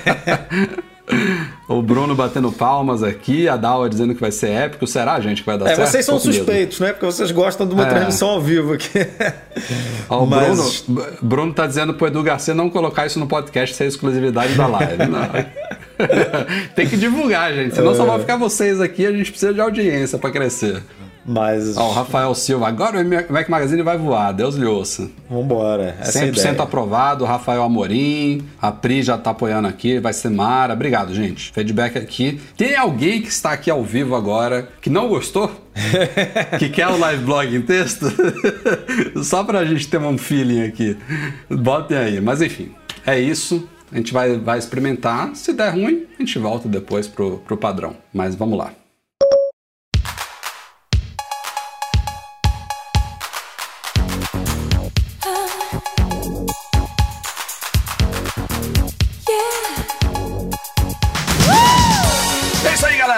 *laughs* o Bruno batendo palmas aqui, a Dawa dizendo que vai ser épico. Será, gente, que vai dar É, certo? vocês são com medo. suspeitos, né? Porque vocês gostam de uma É. transmissão ao vivo aqui. Ó, o Mas- Bruno, Bruno tá dizendo pro Edu Garcia não colocar isso no podcast sem exclusividade da live. *laughs* Tem que divulgar, gente. Senão É. só vão ficar vocês aqui. A gente precisa de audiência pra crescer. Mas Ó, o Rafael Silva, agora o Mac Magazine vai voar. Deus lhe ouça. vambora. Essa é a 100% ideia. aprovado, Rafael Amorim, a Pri já tá apoiando aqui, vai ser Mara. Obrigado, gente. Feedback aqui. Tem alguém que está aqui ao vivo agora que não gostou? *laughs* que quer o live blog em texto? *laughs* Só pra gente ter um feeling aqui. Botem aí. Mas enfim, é isso. A gente vai, vai experimentar. Se der ruim, a gente volta depois pro, pro padrão. Mas vamos lá.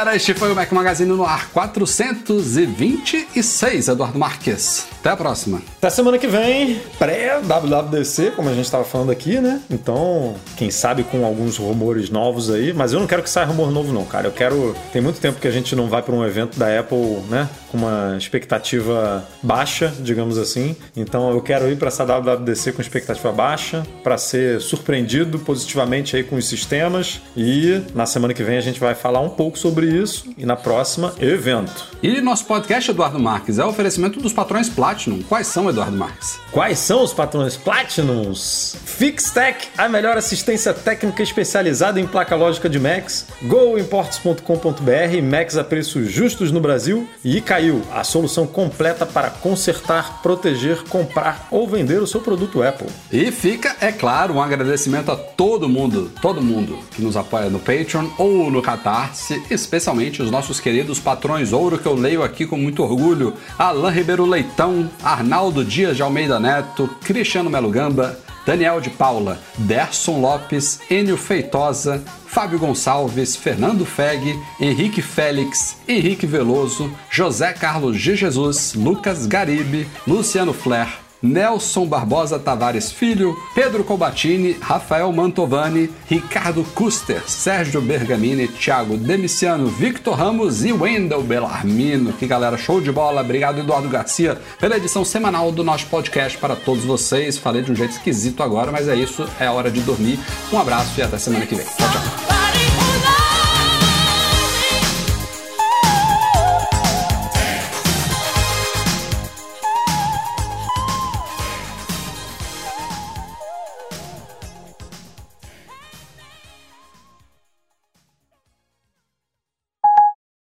Galera. Este foi o Mac Magazine no ar 426. Eduardo Marques. Até a próxima. Até semana que vem, pré-WWDC, como a gente estava falando aqui, né? Então, quem sabe com alguns rumores novos aí, mas eu não quero que saia rumor novo, não, cara. Eu quero. Tem muito tempo que a gente não vai para um evento da Apple, né? Com uma expectativa baixa, digamos assim. Então, eu quero ir para essa WWDC com expectativa baixa, para ser surpreendido positivamente aí com os sistemas. E na semana que vem a gente vai falar um pouco sobre isso. E na próxima, evento. E nosso podcast, Eduardo Marques, é o oferecimento dos patrões Platinum. Quais são, Eduardo Marques? Quais são os patrões Platinums? FixTech, a melhor assistência técnica especializada em placa lógica de Macs, GoImports.com.br, Macs a preços justos no Brasil e Caiu, a solução completa para consertar, proteger, comprar ou vender o seu produto Apple. E fica, é claro, um agradecimento a todo mundo, todo mundo que nos apoia no Patreon ou no Catarse, especialmente os nossos queridos patrões ouro que eu leio aqui com muito orgulho: Alain Ribeiro Leitão, Arnaldo Dias de Almeida Neto, Cristiano Melo Gamba, Daniel de Paula, Derson Lopes, Enio Feitosa, Fábio Gonçalves, Fernando Feg, Henrique Félix, Henrique Veloso, José Carlos de Jesus, Lucas Garibe, Luciano Flair, Nelson Barbosa Tavares Filho, Pedro Colbatini, Rafael Mantovani, Ricardo Custer, Sérgio Bergamini, Thiago Demiciano, Victor Ramos e Wendel Bellarmino. Que galera, show de bola. Obrigado, Eduardo Garcia, pela edição semanal do nosso podcast para todos vocês. Falei de um jeito esquisito agora, mas é isso, é hora de dormir. Um abraço e até semana que vem. Tchau, tchau.